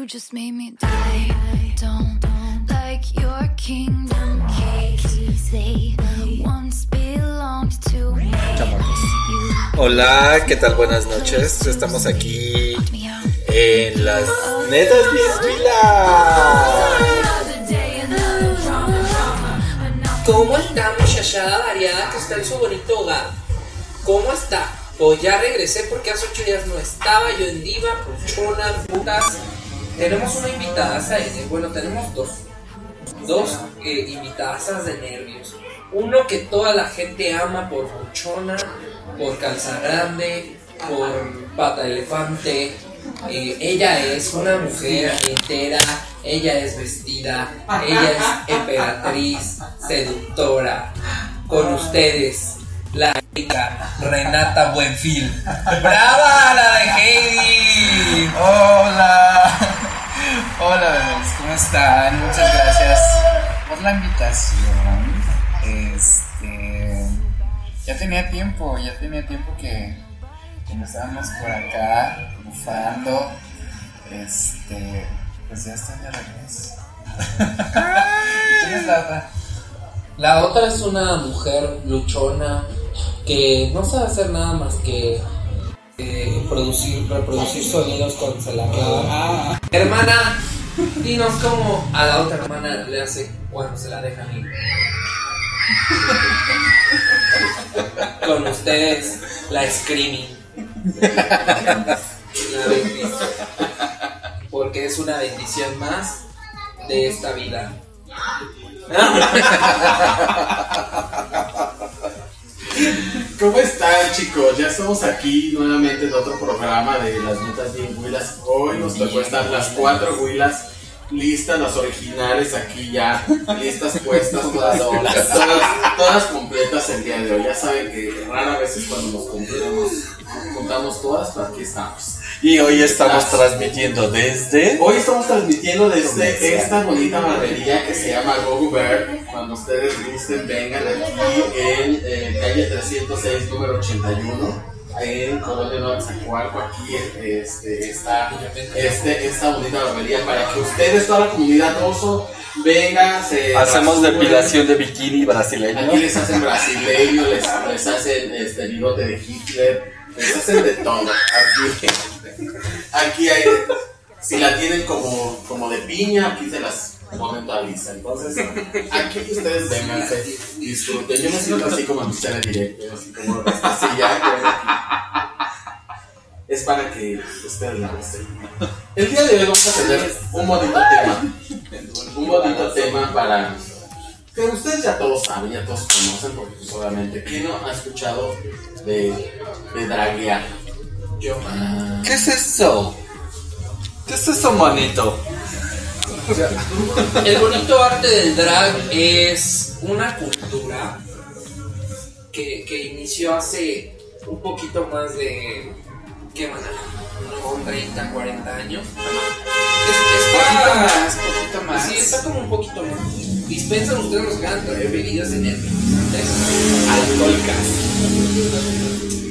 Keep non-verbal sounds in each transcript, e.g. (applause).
you just made me do. I don't like your kingdom keys. They once belonged to me. Hola, ¿qué tal? Buenas noches. Estamos aquí en las netas. Another ¿Cómo está muchachada variada que está en su bonito hogar? ¿Cómo está? Pues ya regresé porque hace ocho días no estaba yo en Diva, Puchona, Putas. Tenemos una invitada, bueno, tenemos dos. Dos eh, invitadas de nervios. Uno que toda la gente ama por Puchona, por Calza Grande, por Pata Elefante. Eh, ella es una mujer entera, ella es vestida, ella es emperatriz, seductora. Con ustedes, la Renata Buenfil. ¡Brava la de Heidi! Hola, hola bebés, ¿cómo están? Muchas gracias por la invitación. Este, ya tenía tiempo, ya tenía tiempo que, que no estábamos por acá bufando. Este, pues ya estoy de regreso. (laughs) ¿Quién es la otra? La otra es una mujer luchona que no sabe hacer nada más que eh, producir, reproducir sonidos cuando se la clavan. Ah, Hermana, dinos cómo a la otra hermana le hace cuando se la dejan ir. Con ustedes, la Screaming. La bendición. Porque es una bendición más de esta vida. ¿Cómo están chicos? Ya estamos aquí nuevamente en otro programa de las notas bien huilas. Hoy nos tocó estar las cuatro huilas listas, las originales aquí ya, listas puestas, todas, (laughs) todas, todas completas el día de hoy. Ya saben que rara vez es cuando nos juntamos, juntamos todas, pero aquí estamos. Y hoy estamos transmitiendo desde. Hoy estamos transmitiendo desde esta bonita barbería que se llama Go Bear. Cuando ustedes gusten, vengan aquí en eh, calle 306, número 81. En Colonia Nueva Zacualco, aquí este, está este, esta bonita barbería para que ustedes, toda la comunidad oso, vengan, se Hacemos depilación de bikini brasileño. Aquí les hacen brasileño, les, les hacen este bigote de Hitler, les hacen de todo. Aquí, aquí hay, si la tienen como, como de piña, aquí se las ponen toda lista. Entonces, aquí ustedes vengan, se disfruten. Yo me siento así como en tele directo, así como así ya. Es para que ustedes la gusten. El día de hoy vamos a tener un bonito tema. Un bonito tema para que ustedes ya todos saben, ya todos conocen, porque pues, obviamente, ¿quién no ha escuchado de, de draguear? Yo. ¿Qué es eso? ¿Qué es eso, manito? El bonito arte del drag es una cultura que, que inició hace un poquito más de. ¿Qué van Unos 30, 40 años. Es- poquito más, está, poquito más. Sí, está como un poquito más. Dispensan ustedes los a traer bebidas energizantes, alcohólicas.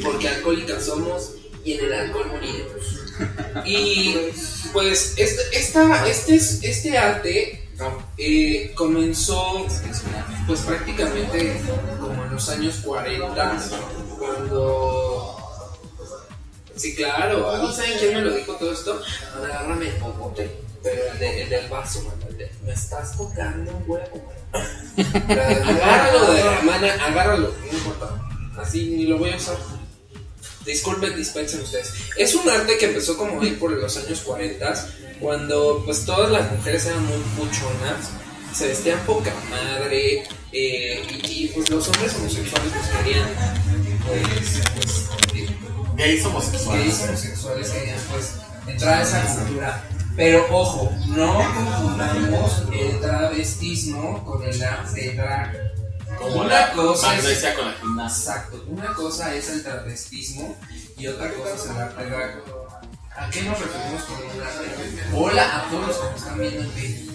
Porque alcohólicas somos y en el alcohol moriremos. Y pues este, esta, este, es- este arte eh, comenzó pues prácticamente como en los años 40 cuando sí claro a mí saben quién me lo dijo todo esto agárrame el popote pero el, de- el del vaso mano, de, me estás tocando un huevo mano". Agárralo de la hermana agárralo no importa Así ni lo voy a usar. Disculpen, dispensen ustedes. Es un arte que empezó como ahí por los años 40, cuando pues todas las mujeres eran muy puchonas, se vestían poca madre, eh, y, y, pues los hombres homosexuales pues querían pues, pues Gays homosexuales. gays homosexuales querían pues entrar a esa cultura. Pero ojo, no confundamos el travestismo con el arte drag. Como Una la cosa es- magnesia con la gimnasia. Exacto, una cosa es el travestismo y otra cosa es el arte drag. ¿A qué nos referimos con un arte? Hola a todos los que nos están viendo en.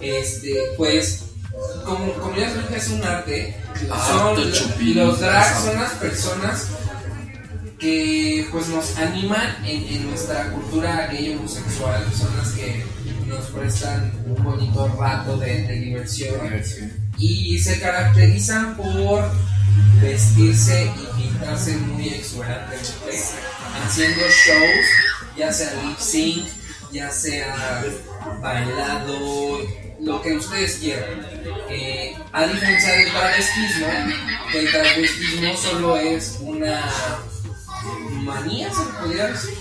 Este, pues, como, como ya dije, es un arte. Son, los drags son las personas que pues nos animan en, en nuestra cultura gay homosexual, son las que nos prestan un bonito rato de, de diversión y se caracterizan por vestirse y pintarse muy exuberantemente, haciendo shows, ya sea lip sync, ya sea bailado, lo que ustedes quieran. Eh, a diferencia del travestismo, que el travestismo solo es una manía, se podría decir,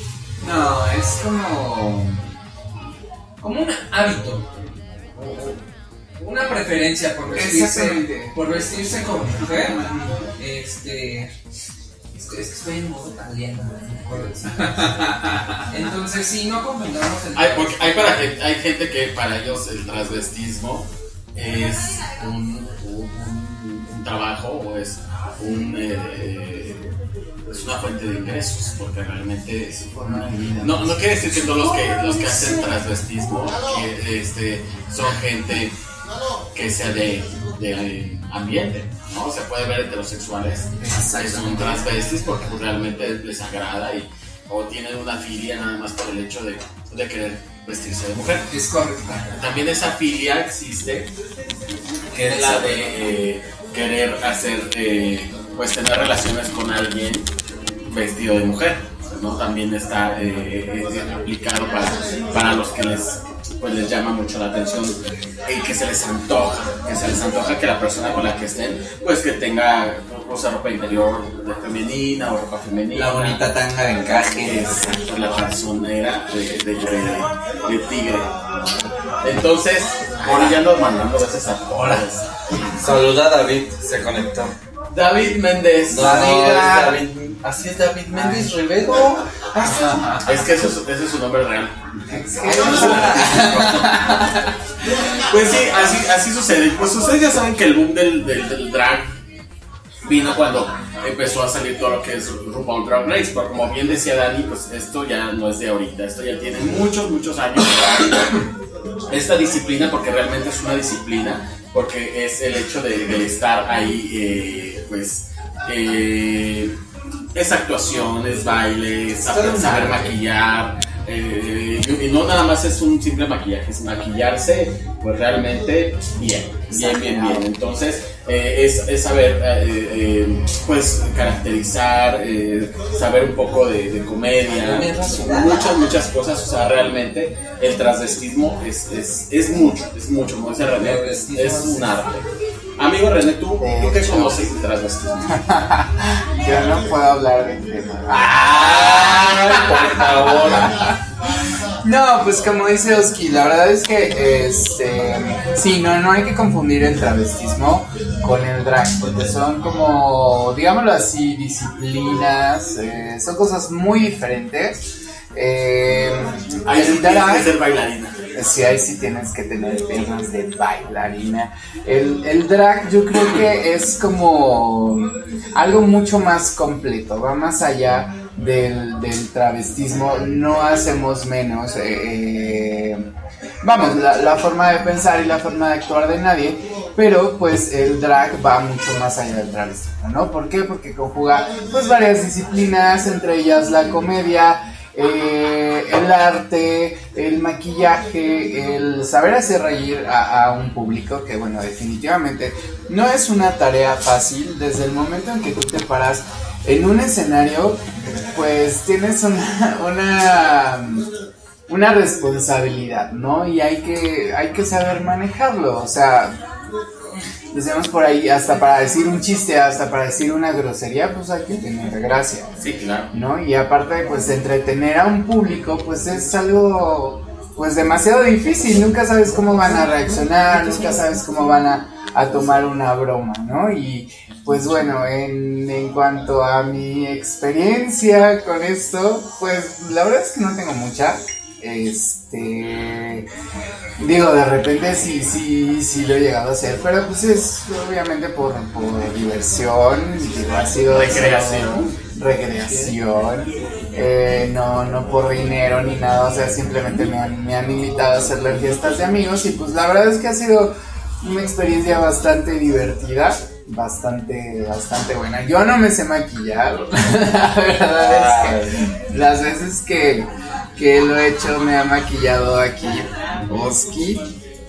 No, es como. como un hábito. Una preferencia por vestirse, Exactamente. por vestirse como mujer. Este. Es que, es que estoy en modo italiano. no me acuerdo decir. Entonces, sí, no confundamos el. Hay, porque hay, para que, hay gente que para ellos el transvestismo es un, un- un- un trabajo o es, un, eh, es una fuente de ingresos, porque realmente es no, no quiere decir que todos los que, los que hacen transvestismo que, este, son gente que sea de, de ambiente, ¿no? Se puede ver heterosexuales que son transvestis porque pues, realmente les agrada y, o tienen una filia nada más por el hecho de, de querer vestirse de mujer. Es correcto. También esa filia existe, que es la de eh, querer hacer, eh, pues tener relaciones con alguien vestido de mujer. ¿no? También está eh, eh, aplicado para, para los que les, pues, les llama mucho la atención y que se les antoja, que se les antoja que la persona con la que estén, pues que tenga o sea, ropa interior de femenina o ropa femenina. La bonita tanga de encaje. Exacto, la panzonera de, de, de- de tigre. Entonces, ahora ya ando mandando veces a todas. Saluda a David, se conectó. David Méndez. No, es David. Así es David Méndez Rivero. (laughs) Es que eso es, ese es su nombre real. (laughs) Pues sí, así, así sucede. Pues ustedes ya saben que el boom del, del, del drag vino cuando empezó a salir todo lo que es RuPaul Drag Race. Pero como bien decía Dani, pues esto ya no es de ahorita. Esto ya tiene muchos, muchos años. Esta disciplina, porque realmente es una disciplina, porque es el hecho de, de estar ahí, eh, pues... eh, es actuación, es baile, es saber, saber maquillar. eh, y, no nada más es un simple maquillaje, es maquillarse, pues realmente bien, bien, bien, bien. Entonces, eh, es, es saber, eh, pues, caracterizar, saber un poco de, de comedia, muchas, muchas cosas. O sea, realmente el transvestismo es, es, es mucho, es mucho, como dice René, es, es un arte. Amigo René, ¿tú, ¿tú qué conoces de transvestismo? (laughs) Yo no puedo hablar del tema. Ay, por favor. No, pues como dice Oski, la verdad es que este sí, no, no hay que confundir el travestismo con el drag, porque son como, digámoslo así, disciplinas, eh, son cosas muy diferentes. Eh, sí el drag- que ser bailarina. Sí, ahí sí tienes que tener piernas de bailarina. El, el drag yo creo que es como algo mucho más completo, va más allá del, del travestismo, no hacemos menos. eh, eh, vamos, la, la forma de pensar y la forma de actuar de nadie, pero pues el drag va mucho más allá del travestismo, ¿no? ¿Por qué? Porque conjuga pues varias disciplinas, entre ellas la comedia, eh, el arte, el maquillaje, el saber hacer reír a, un público que, bueno, definitivamente no es una tarea fácil. Desde el momento en que tú te paras en un escenario, pues tienes una, (laughs) una, una responsabilidad, ¿no? Y hay que, hay que saber manejarlo. O sea, decíamos por ahí, hasta para decir un chiste, hasta para decir una grosería, pues hay que tener gracia. Sí, claro. ¿no? Y aparte, pues entretener a un público, pues es algo, pues demasiado difícil. Nunca sabes cómo van a reaccionar, nunca sabes cómo van a, a tomar una broma, ¿no? Y pues bueno, en, en cuanto a mi experiencia con esto, pues la verdad es que no tengo mucha. Este digo de repente sí sí sí lo he llegado a hacer pero pues es obviamente por, por diversión digo, ha sido Recreación. recreación eh, no no por dinero ni nada o sea simplemente me han, me han invitado a hacerlo en fiestas de amigos y pues la verdad es que ha sido una experiencia bastante divertida bastante bastante buena yo no me sé maquillar (laughs) la verdad es que las veces que que lo he hecho me ha maquillado aquí Oski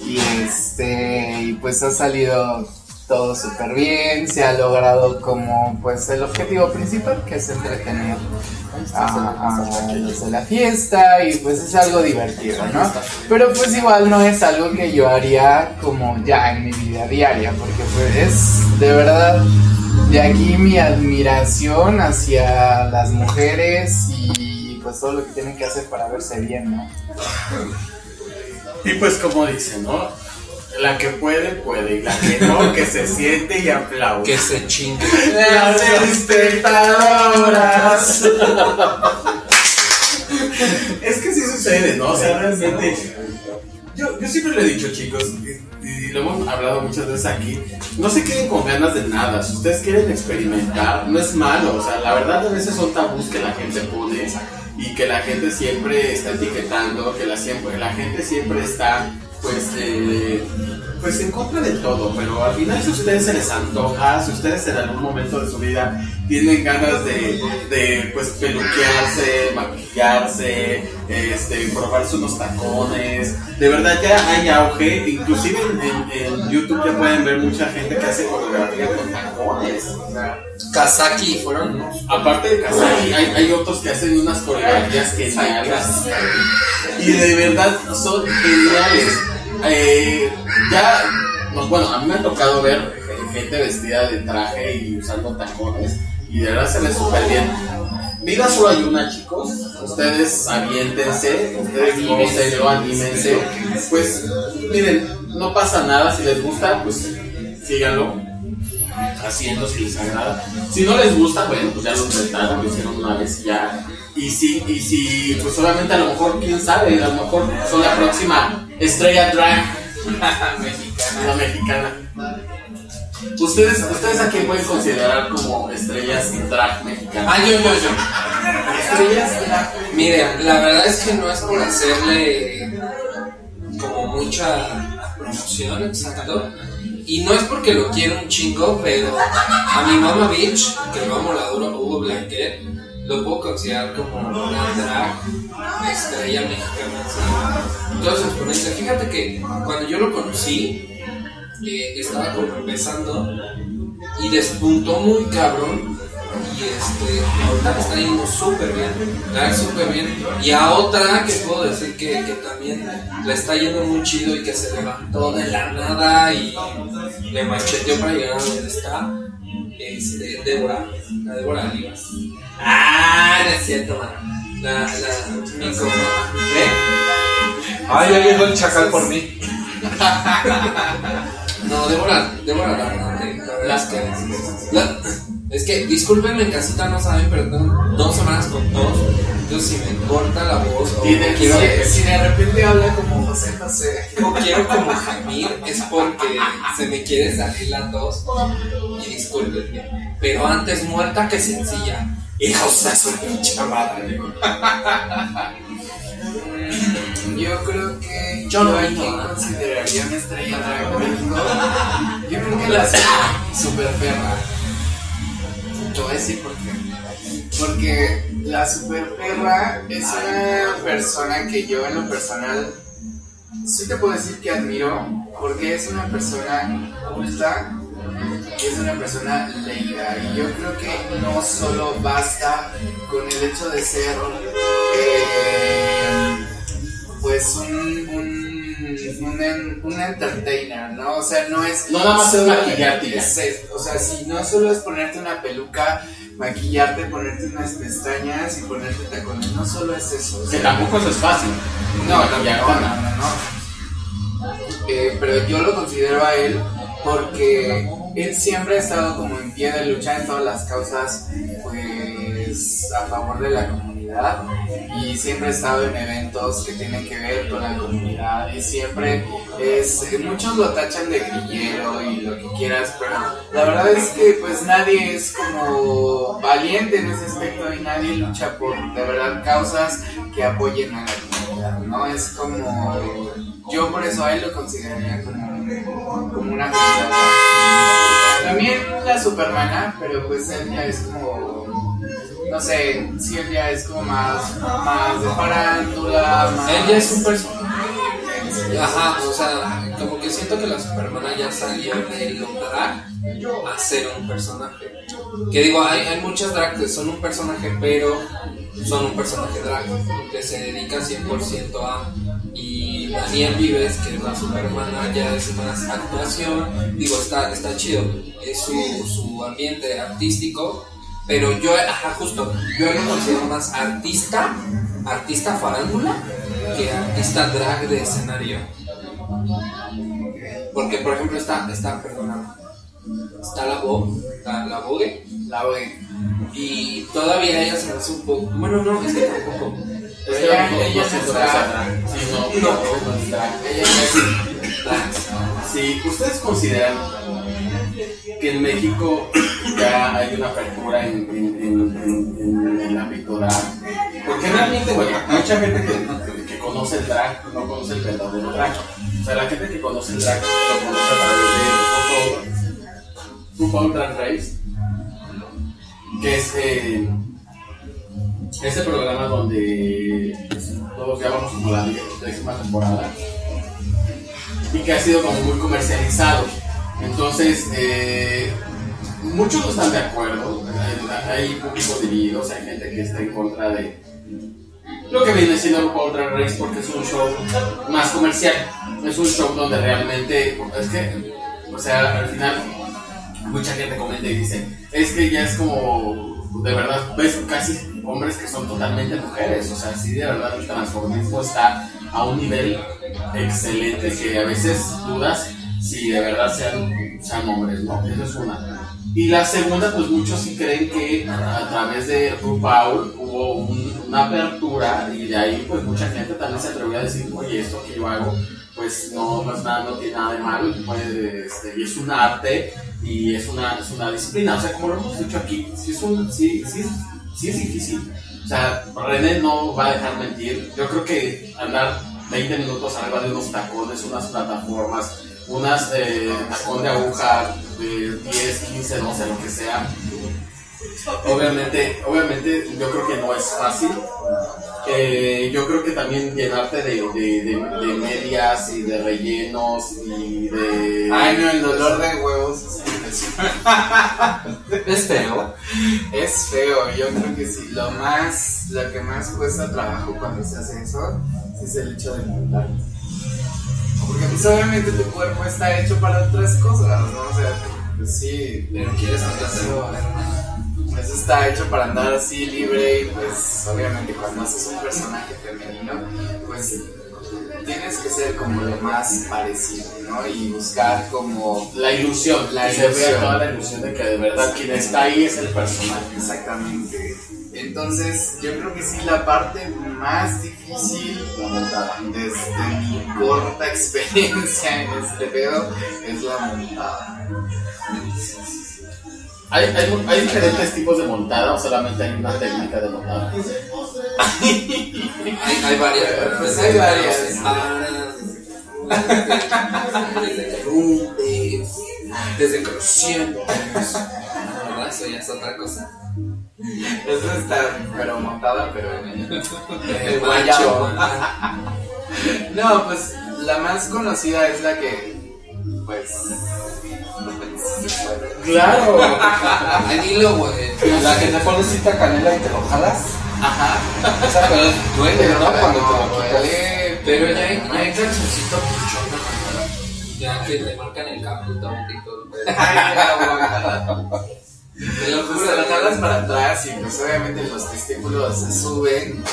y este pues ha salido todo súper bien se ha logrado como pues el objetivo principal que es entretener a, a los de la fiesta y pues es algo divertido no pero pues igual no es algo que yo haría como ya en mi vida diaria porque pues es de verdad de aquí mi admiración hacia las mujeres y pues todo lo que tienen que hacer para verse bien, ¿no? Y pues como dicen, ¿no? La que puede, puede. Y la que no, que se siente y aplaude. Que se chingue. Las espectadoras. es que sí sucede, ¿no? O sea, realmente. Yo, yo siempre lo he dicho, chicos, y, y lo hemos hablado muchas veces aquí. No se queden con ganas de nada. Si ustedes quieren experimentar, no es malo. O sea, la verdad, a veces son tabús que la gente pone y que la gente siempre está etiquetando, que la, siempre, la gente siempre está pues, eh, pues en contra de todo, pero al final si a ustedes se les antoja, si ustedes en algún momento de su vida tienen ganas de, de pues peluquearse, maquillarse, este, probarse unos tacones, de verdad ya hay auge, inclusive en, en- en YouTube ya pueden ver mucha gente que hace coreografía con tacones, o sea, Kazaki fueron unos. Aparte de Kazaki, hay, hay otros que hacen unas coreografías geniales. Y de verdad son geniales. Eh, ya, no, bueno, a mí me ha tocado ver gente vestida de traje y usando tacones. Y de verdad se ve súper bien. Vida solo hay una, chicos. Ustedes aviéntense, ustedes gócenlo, anímense. Pues, miren, no pasa nada. Si les gusta, pues síganlo haciendo si les agrada. Si no les gusta, bueno, pues ya lo intentaron, lo hicieron una vez y ya. Y si, y si, pues solamente a lo mejor, quién sabe, a lo mejor son la próxima estrella drag (laughs) mexicana. La mexicana. ¿Ustedes, ¿Ustedes a quién pueden considerar como estrellas drag mexicanas? Ah, yo, yo, yo. Estrellas drag Mire, la verdad es que no es por hacerle como mucha promoción, exacto. Y no es porque lo quiero un chingo, pero a mi mamá Beach, que lo amo la duro, Hugo Blanquet, lo puedo considerar como una drag estrella mexicana. ¿sí? Toda su exponencia. Fíjate que cuando yo lo conocí, eh, estaba como empezando y despuntó muy cabrón. Y este, ahorita me está yendo súper bien, verdad, súper bien. Y a otra que puedo decir que, que también le está yendo muy chido y que se levantó de la nada y le macheteó para llegar a donde está, este, Débora, la Débora Olivas. Ah, no es cierto, mano. La, la, mi como, ¿eh? Ay, ya llegó el chacal por mí. (laughs) No, Débora, Débora la grande, la verdad es que. la- es que, discúlpenme en casita, no saben, pero tengo dos semanas con tos. Entonces, si me corta la voz o Tiene- quiero, si, si de repente habla como José José. o quiero como gemir, es porque se me quiere salir la tos. Y discúlpenme. Pero antes muerta que sencilla. Hijos de su pinche madre. Yo creo que Yo no, quién no. consideraría una estrella drag de México. Yo creo que la super perra. Te voy decir por qué. Porque la super perra es una persona que yo en lo personal sí te puedo decir que admiro porque es una persona culta es una persona leída y yo creo que no solo basta con el hecho de ser eh, pues un- un, un entertainer, ¿no? O sea, no es... No nada más es maquillarte es- es- o sea, si no solo es ponerte una peluca, maquillarte, ponerte unas pestañas y ponerte tacones, no solo es eso. o Que sea, tampoco eso es fácil. no, no, no, no, no. Eh, pero yo lo considero a él porque él siempre ha estado como en pie de lucha en todas las causas pues a favor de la comunidad y siempre ha estado en eventos que tienen que ver con la comunidad y siempre es muchos lo tachan de grillero y lo que quieras pero la verdad es que pues nadie es como valiente en ese aspecto y nadie lucha por de verdad causas que apoyen a la comunidad no es como yo por eso a él lo consideraría como, como una. También la Supermana, pero pues él ya es como, no sé, sí él ya es como más, más de farándula, más... Ya es un personaje. Ajá, o sea, como que siento que la Supermana ya salió de lo drag a ser un personaje. Que digo, hay, hay muchas drag que son un personaje, pero son un personaje drag, que se dedica 100% a. Y Daniel Vives, que es la Supermana, ya es más actuación. Digo, está, está chido, es su, su ambiente artístico. Pero yo, ajá, justo, yo lo considero más artista, artista farándula, que artista drag de escenario. Porque, por ejemplo, está, está, perdona, está la Vogue, la, la Vogue, La voy. y todavía ella se hace un poco, bueno, no, es que tampoco. Es que Ella- ella no no está- sea drag. Sí, no, No. no, no es drag. Ella ya es- Sí, ¿ustedes consideran que en México ya hay una apertura en, en, en, en- el? Porque realmente, bueno, mucha gente que, que- conoce el drag no conoce el verdadero drag. O sea, la gente que conoce el drag lo conoce a través de RuPaul, Drag Race, que es eh, ese programa donde todos ya vamos como la décima temporada y que ha sido como muy comercializado. Entonces, eh, muchos no están de acuerdo, hay, públicos divididos, hay gente que está en contra de lo que viene siendo RuPaul Drag Race porque es un show más comercial, es un show donde realmente, es que, o sea, al final mucha gente comenta y dice, es que ya es como, de verdad, ves casi hombres que son totalmente mujeres, o sea, sí, de verdad el transformismo está a un nivel excelente que a veces dudas si de verdad sean, sean hombres, ¿no? Eso es una. Y la segunda, pues muchos sí creen que a, través de RuPaul hubo un- una apertura y de ahí pues mucha gente también se atrevió a decir, oye, esto que yo hago pues no, no es nada, no tiene nada de malo, puede, este, y es un arte y es una, es una disciplina. O sea, como lo hemos dicho aquí, sí es, un, sí, sí, sí es difícil. O sea, René no va a dejar mentir. Yo creo que andar 20 minutos arriba de unos tacones, unas plataformas, unas eh, tacón de aguja de 10, 15, 12, lo que sea. Obviamente, obviamente yo creo que no es fácil. Eh, yo creo que también llenarte de, de, de, de medias y de rellenos y de... Ay, no, el dolor de huevos. Es feo. Es feo, yo creo que sí. Lo más, lo que más cuesta trabajo cuando se hace eso es el hecho de montar. Porque pues obviamente tu cuerpo está hecho para otras cosas, ¿no? O sea, pues sí, Pero quieres andar eso, eso está hecho para andar así libre y pues obviamente cuando haces un personaje femenino, pues tienes que ser como lo más parecido, ¿no? Y buscar como La ilusión, La que se vea ilusión. toda la ilusión de que de verdad quien está ahí es el personaje. Exactamente. Entonces, yo creo que sí, la parte más difícil, La montada. desde mi corta (laughs) experiencia en este pedo, es la montada. ¿Hay, hay, hay diferentes tipos de montada o solamente hay una técnica de montada? Hay, hay varias. Pues hay varias. Desde rompes, desde. ¿Verdad? Eso ya es otra cosa. Eso está, pero montada, pero en el, El guayabo. No, pues la más conocida es la que, pues, Claro. (laughs) Ay, dilo, güey. La que te pones cita canela y te lo jalas. ajá. Esa pero duele, ¿no? Cuando te lo quitas. Pero ya hay, ya hay calzoncito pichón. Ya que le marcan el caputón y todo. Te lo juro, lo jalas para atrás y pues obviamente los testículos se suben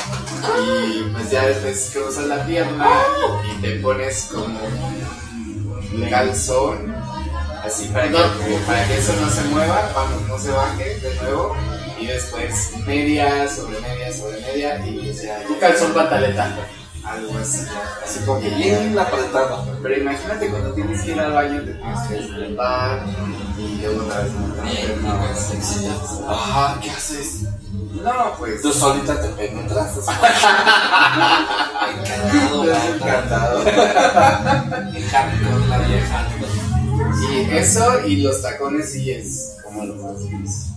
y pues ya después cruzas la pierna y te pones como un calzón así para que, para que eso no se mueva, vamos, no se baje de nuevo y después media sobre media sobre media y pues ya Un calzón pantaleta. Algo así, así como que Bien apretado. pero imagínate cuando tienes que ir al baño te tienes que despertar y luego otra vez no. Ajá, ¿qué haces? no pues Tú solita te penetras. (laughs) Encantado, encantado Encantado, (laughs) la vieja. Y eso y los tacones sí es como lo más difícil.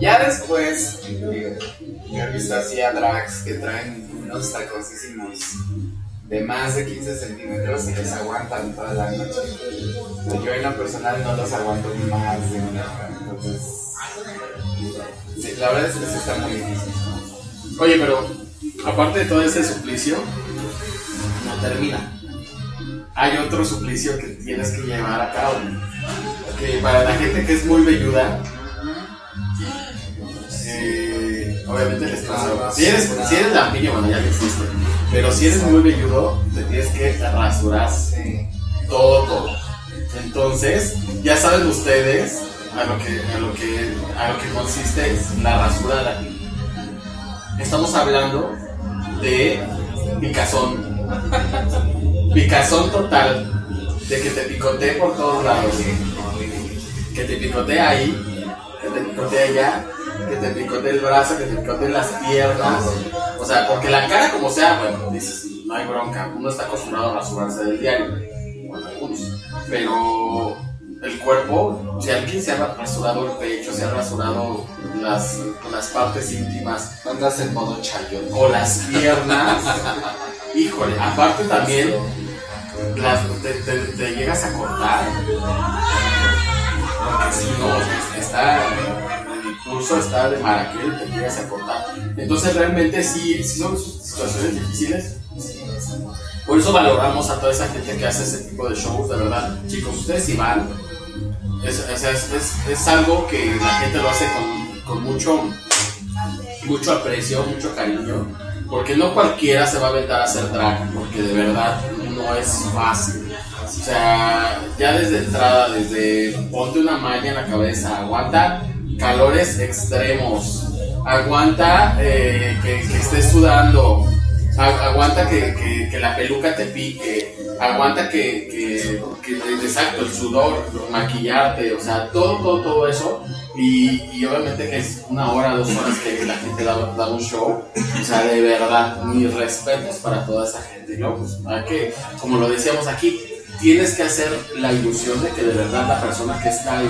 Ya después, digo, he visto así a drags que traen unos taconcísimos de más de 15 centímetros y les aguantan toda la noche. Yo en lo personal no los aguanto más de una hora, entonces... Sí, la verdad es que sí está muy difícil. Oye, pero aparte de todo ese suplicio, no termina. Hay otro suplicio que tienes que llevar a cabo. Que para la gente que es muy velluda, eh, obviamente les pasa. Si eres, si eres lampiño, bueno, ya no existe. Pero si eres muy velludo, te tienes que rasurar todo, todo. Entonces, ya saben ustedes a lo que, a lo que, a lo que consiste es la rasura de la piel. Estamos hablando de picazón. Picazón total. De que te picotee por todos lados. Que te picotee ahí. Que te picotee allá. Que te picotee el brazo. Que te picotee las piernas. O sea, porque la cara como sea, bueno, dices, no hay bronca. Uno está acostumbrado a rasurarse del diario. Bueno, algunos. Pero el cuerpo, si alguien se ha rasurado el pecho, se ha rasurado las, las partes íntimas Andas en modo chayón. o las piernas, (laughs) híjole, aparte también las, te, te- te llegas a cortar. Porque si no, es- está, pulso está de maraquel, te llegas a cortar. Entonces realmente sí, sí son situaciones difíciles. Por eso valoramos a toda esa gente que hace ese tipo de shows, de verdad. Chicos, ustedes si van, es, es, es- es algo que la gente lo hace con, con mucho, mucho aprecio, mucho cariño, porque no cualquiera se va a aventar a hacer drag, porque de verdad no es fácil. O sea, ya desde entrada, desde ponte una malla en la cabeza, aguanta calores extremos, aguanta eh, que, que estés sudando, aguanta que, que- que la peluca te pique, aguanta que, exacto, el sudor, maquillarte, o sea, todo, todo, todo eso. Y, y obviamente que es una hora, dos horas que la gente da, da un show. O sea, de verdad, mis respetos para toda esa gente, ¿no? Pues que, como lo decíamos aquí, tienes que hacer la ilusión de que de verdad la persona que está ahí,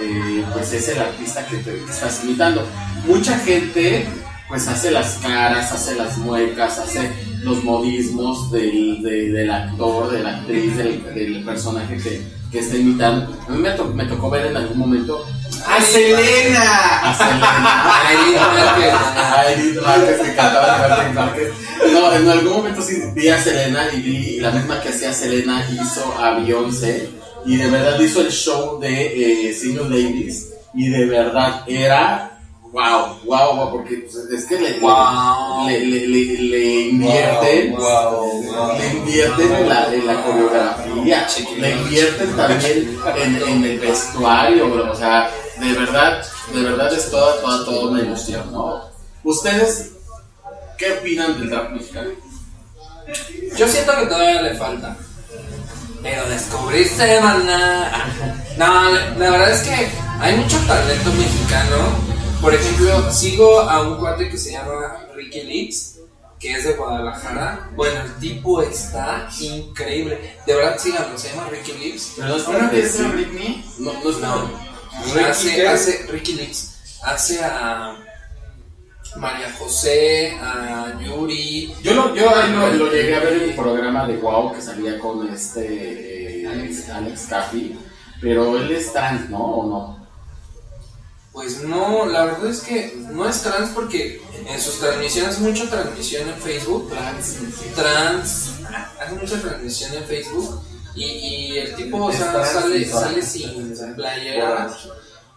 eh, pues es el artista que, te, que estás imitando. Mucha gente pues hace las caras, hace las muecas, hace los modismos del, de- del actor, de la actriz, del, del personaje que, que está imitando. A mí me, to- me tocó ver en algún momento ¡A Selena! a Selena. A Edith Márquez. A Edith Márquez, me encantaba Edith Márquez. No, en algún momento sí vi a Selena y vi la misma que hacía Selena hizo a Beyoncé y de verdad hizo el show de eh, Single Ladies y de verdad era wow, wow, wow, porque pues, es que le, Wow. le, le, le- le invierten, Wow, wow, le invierten en la, en la coreografía, le invierten también en, en el vestuario, bro, o sea, de verdad, de verdad es toda, toda, toda una ilusión, ¿no? ¿Ustedes qué opinan del rap mexicano? Yo siento que todavía le falta. Pero descubriste, maná. No, la, verdad es que hay mucho talento mexicano. Por ejemplo, sigo a un cuate que se llama Ricky Lips, que es de Guadalajara. Bueno, el tipo está increíble. De verdad, síganlo, se llama Ricky Lips. No es ¿Uno que es sí. Britney? No, no es No. ¿Ricky hace, hace Ricky Lips. Hace a María José, a Yuri. Yo, lo, yo ahí lo, lo llegué a ver en un programa de Wow que salía con este eh, Alex, Alex Caffey, pero él es trans, ¿no? ¿O no? Pues no, la verdad es que no es trans porque en sus transmisiones, mucha transmisión en Facebook, Trans. trans, hace mucha transmisión en Facebook Y, y el tipo, o sea, sale, sin sale sin playera.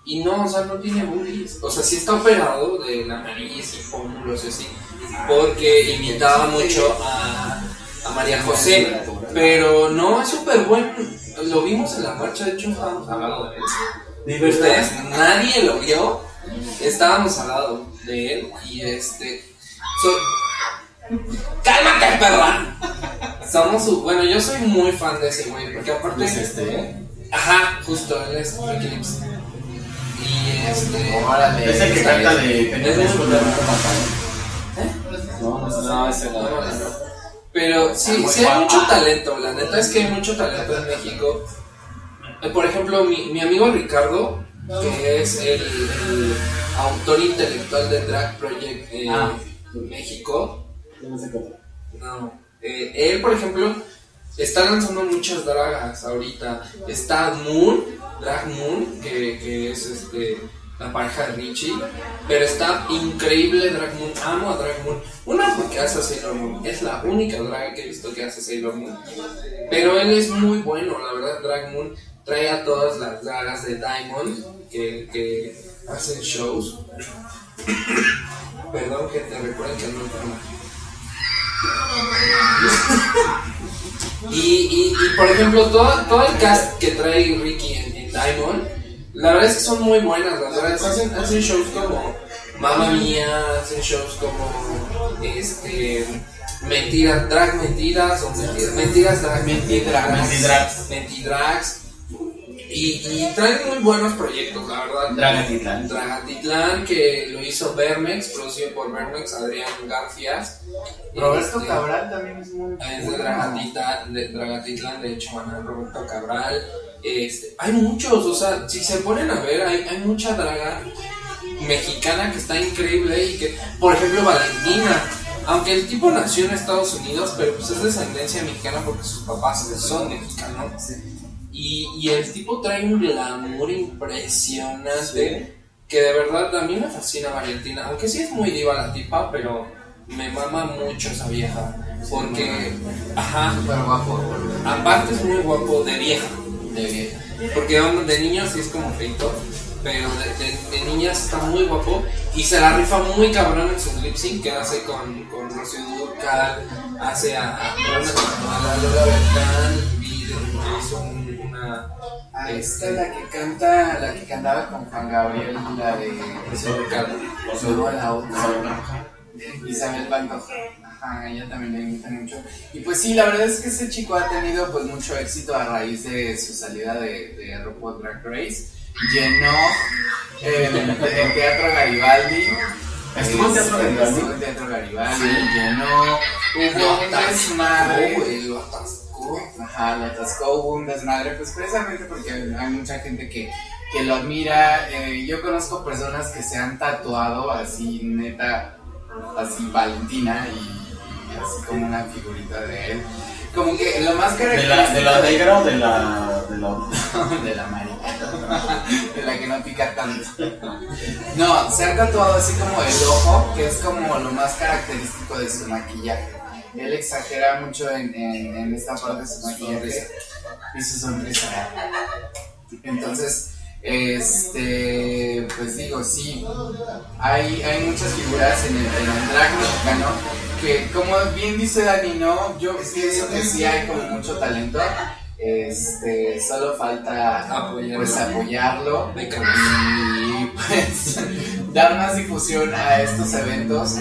Y no, o sea, no tiene boobies. O sea, sí está operado de la nariz y pómulos y así. Porque imitaba mucho a, a María José. Pero no, es súper bueno. Lo vimos en la marcha, de hecho, estábamos hablando de él. ¿De Ustedes, nadie lo vio. Estábamos al lado de él y este. so- ¡Cálmate, perra! Somos su. Bueno, yo soy muy fan de ese güey, porque aparte. Es este, Ajá, justo, él es Lips. Y este. Órale. Es el que canta de bueno. No, no, No, ese no. Pero sí, sí hay mucho talento, la neta es que hay mucho talento en México. Eh, Por ejemplo, mi, mi amigo Ricardo, que es el, el autor intelectual de Drag Project en Ah. México, no, eh, él, por ejemplo, está lanzando muchas dragas ahorita. Está Moon, Drag Moon, que, que es este la pareja de Richie, pero está increíble Drag Moon. Amo a Drag Moon. Una porque hace a Sailor Moon, es la única drag que he visto que hace Sailor Moon. Pero él es muy bueno, la verdad. Drag Moon trae a todas las dragas de Diamond que, que hacen shows. (coughs) Perdón, que te recuerden que no enferma. Y, y, y, por ejemplo, todo, todo el cast que trae Ricky en, en Diamond, la verdad es que son muy buenas. Las dragas hacen, hacen shows como Mamma Mía, hacen shows como este Mentiras, Drag Mentiras o Mentiras, mentiras Drag Mentidrags. Mentidrags. Y, y traen muy buenos proyectos, la verdad. Dragatitlán. Dragatitlán, que lo hizo Vermex, producido por Vermex, Adrián Garfias. Roberto Este, Cabral también es muy es de Dragatitlán, de Dragatitlán, de hecho, Manuel Roberto Cabral. Este, hay muchos, o sea, si se ponen a ver, hay, hay mucha draga mexicana que está increíble y que, por ejemplo, Valentina, aunque el tipo nació en Estados Unidos, pero pues es de descendencia mexicana porque sus papás son mexicanos. Y, y el tipo trae un glamour impresionante que de verdad a mí me fascina Valentina, aunque sí es muy diva la tipa, pero me mama mucho esa vieja. Porque, ajá, guapo. aparte es muy guapo de vieja. De vieja. Porque de niños sí es como feito, pero de, de, de niñas está muy guapo y se la rifa muy cabrón en sus lip sync que hace con, con Rocío Dúrcal, hace a, a, a la Lola de- que hizo un- Ah, esta es la que canta, la que cantaba con Juan Gabriel, la de. No, la otra. Isabel Pantoja. Ajá, ella también le gusta mucho. Y pues sí, la verdad es que ese chico ha tenido pues mucho éxito a raíz de su salida de, de RuPaul Drag Race. Llenó el, el Teatro Garibaldi. ¿Estuvo en Teatro Garibaldi? Estuvo en Teatro Garibaldi. Llenó. Hubo un desmadre. Atascó. Ajá, lo atascó, hubo un desmadre, pues precisamente porque hay mucha gente que, que lo admira. Eh, yo conozco personas que se han tatuado así, neta, así Valentina y, y así como una figurita de él. Como que lo más ¿De característico la, de la negra o de la, de la (laughs) de la marica, de la que no pica tanto. No, se ha tatuado así como el ojo, que es como lo más característico de su maquillaje. Él exagera mucho en, en, en esta parte de su maquillaje y su sonrisa. Entonces, este, pues digo, sí, hay, hay muchas figuras en el, en el drag mexicano que, como bien dice Dani, no, yo pienso que sí hay como mucho talento. Este, solo falta Apoyarlo. pues apoyarlo y pues (laughs) dar más difusión a estos eventos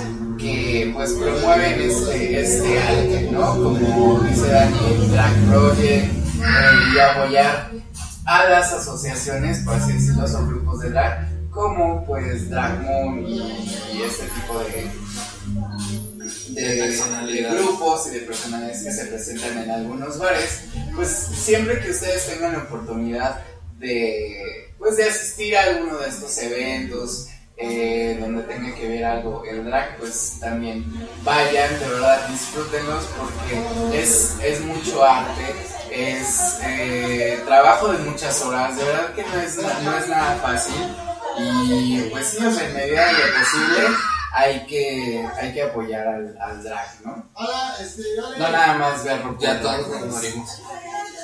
que pues promueven este, este arte, ¿no? Como dice Dani, Drag Project, eh, y apoyar a las asociaciones, por así decirlo, son grupos de drag, como pues Drag Moon y, y este tipo de, de, de grupos y de personalidades que se presentan en algunos bares, pues siempre que ustedes tengan la oportunidad de, pues, de asistir a alguno de estos eventos, eh, donde tenga que ver algo el drag, pues también vayan, de verdad, disfrútenlos porque es, es mucho arte, es eh, trabajo de muchas horas, de verdad que no es, no es nada fácil y pues sí, o sea, en medida de lo posible hay que, hay que apoyar al, al drag, ¿no? No nada más ver Ya todos nos morimos.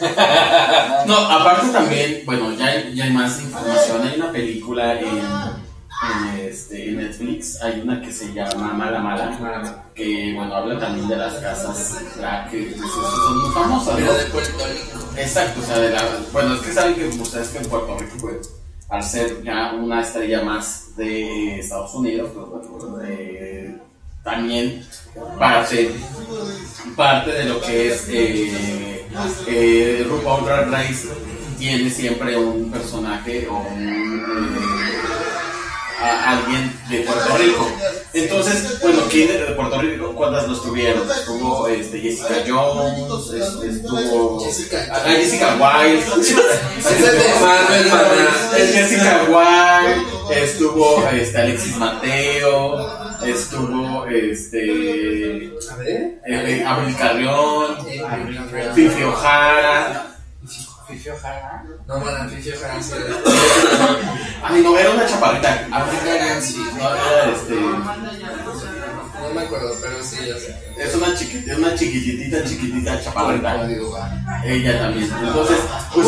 (laughs) No, aparte también, bueno, ya hay, ya hay más información. Hay una película en, en, este, en Netflix, hay una que se llama Mala Mala, que bueno, habla también de las casas drag, que pues, son muy famosas. ¿no? de Puerto Rico. Exacto, o sea, de la, bueno, es que saben que ustedes que en Puerto Rico, pues, al ser ya una estrella más de Estados Unidos, pues, bueno, eh, también parte, parte de lo que es eh, eh, RuPaul Drag Race tiene siempre un personaje o un, eh, a- alguien de Puerto Rico. Entonces, bueno, ¿quién de Puerto Rico? ¿Cuántas los tuvieron? Estuvo este, Jessica Jones, es- estuvo Jessica Ah, Jessica Wilde. (laughs) Es Jessica Wilde, estuvo este, Alexis Mateo, estuvo este A ver. eh, eh, Abril Carrión, Fifi O'Hara. No, sí era. Ay, no, era una chaparrita. Sí. No, era este. No me acuerdo, pero sí, ya sé. Es una chiquitita, una chiquitita, chiquitita chaparrita. Ella también. Entonces, pues.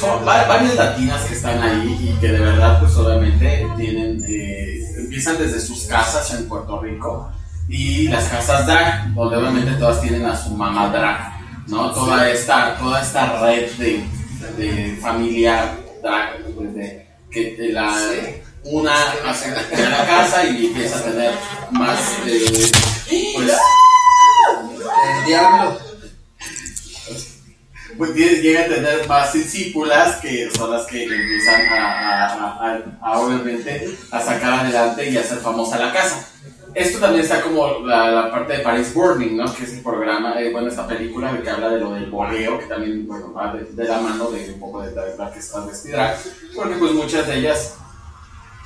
Son varias latinas que están ahí y que de verdad pues obviamente tienen eh, empiezan desde sus casas en Puerto Rico y las casas drag donde obviamente todas tienen a su mamá drag no toda esta toda esta red de, de familia drag pues, de, que de la una hace la casa y empieza a tener más eh, pues El diablo. pues llega a tener más discípulas que son las que empiezan a, a- a- a- a, obviamente a sacar adelante y a hacer famosa la casa. Esto también está como la, la parte de Paris Burning, ¿no? Que es el programa, eh, bueno, esta película que habla de lo del boleo, que también, bueno, va de, la mano de un poco de la, que está vestida, porque pues muchas de ellas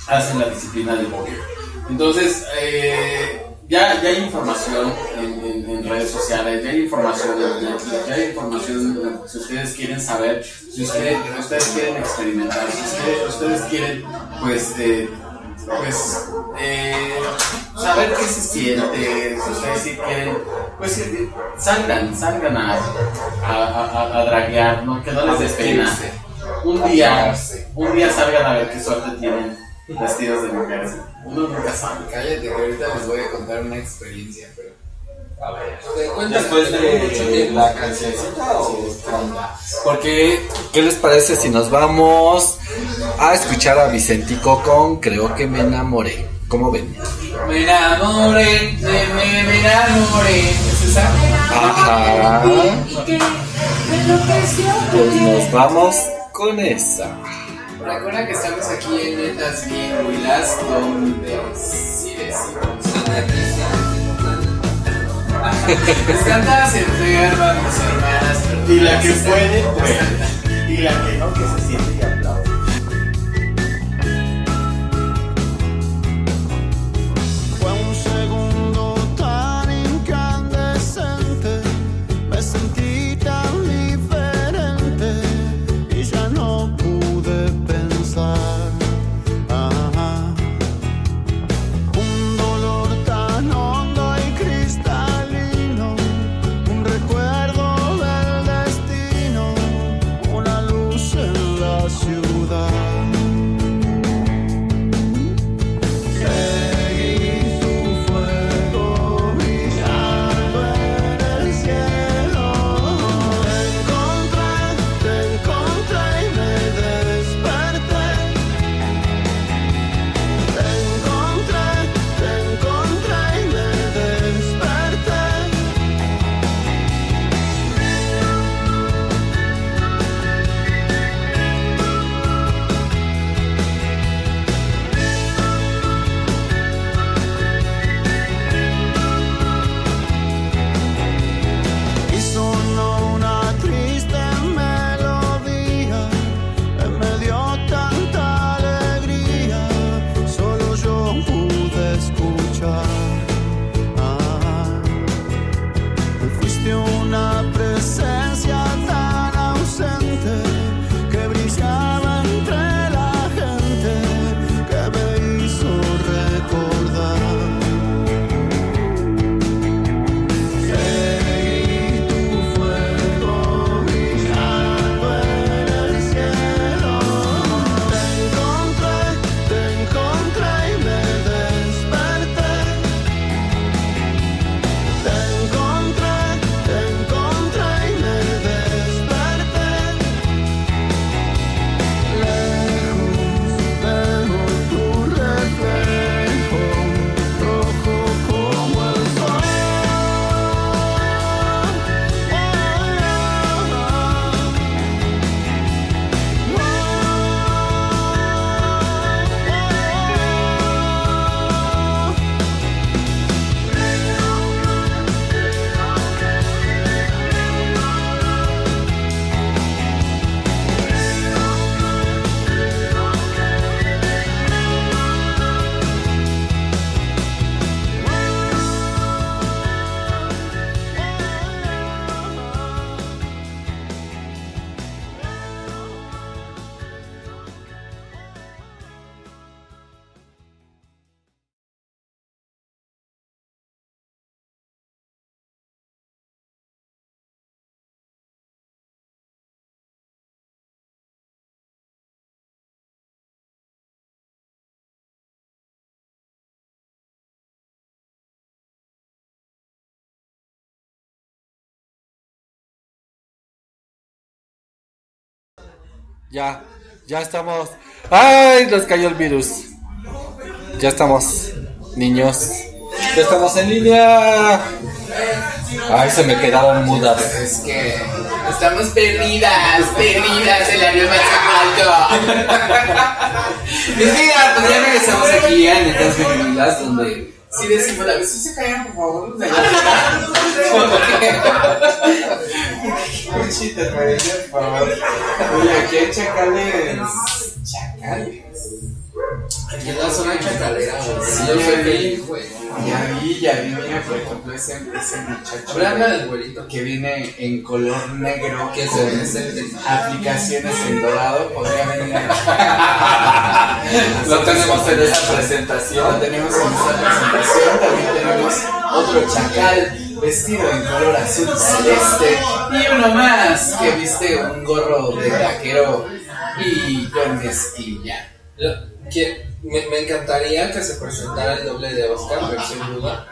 hacen la disciplina del boleo. Entonces, eh, ya, ya hay información en redes sociales, ya hay información en Netflix, ya hay información, si ustedes quieren saber, si ustedes, ustedes quieren experimentar, si ustedes, ustedes quieren, pues, eh, pues, eh, saber qué se siente, si ustedes sí quieren, pues, eh, salgan, salgan a, a, a, a draguear, ¿no? que no les des pena. Un día, un día salgan a ver qué suerte tienen vestidos de mujeres. Uno nunca sabe. Cállate, que ahorita les voy a contar una experiencia, pero. A ver. Te cuentas Después de la cancioncita o? Porque, ¿qué les parece si nos vamos a escuchar a Vicentico con Creo que me enamoré? ¿Cómo ven? Me enamoré, me, me, me enamoré. ¿Es esa? Ajá. Pues nos vamos con esa. Recuerda que estamos aquí en Netas Bien donde sí decimos. Están todas enfermas, mis hermanas. Y la que puede, puede. Y la que no, que se siente y aplaude. Ya, ya estamos. ¡Ay! Nos cayó el virus. Ya estamos, niños. Ya estamos en línea. Ay, se me quedaron mudas. Es que estamos perdidas, perdidas en la nueva Chapalco. (laughs) Es que ya, pues ya regresamos aquí a Netas Femeninas, donde Si decimos, a ver si se callan, por favor. (laughs) la- Chita, por favor. Oye, aquí hay chacales. Chacales. aquí en la zona chacalera, güey. Sí, yo soy ya vi. feliz, güey. Ya vi, ya vi, mira, por ejemplo, ese, ese muchacho Habla, del güerito. que viene en color negro, Que se ve ese de- aplicaciones en dorado, podría venir (laughs) Lo tenemos en esa Lo presentación. tenemos en esta presentación, también tenemos otro chacal vestido en color azul celeste y uno más que viste un gorro de vaquero y con. Lo- que me, me encantaría que se presentara el doble de Oscar, versión Buda.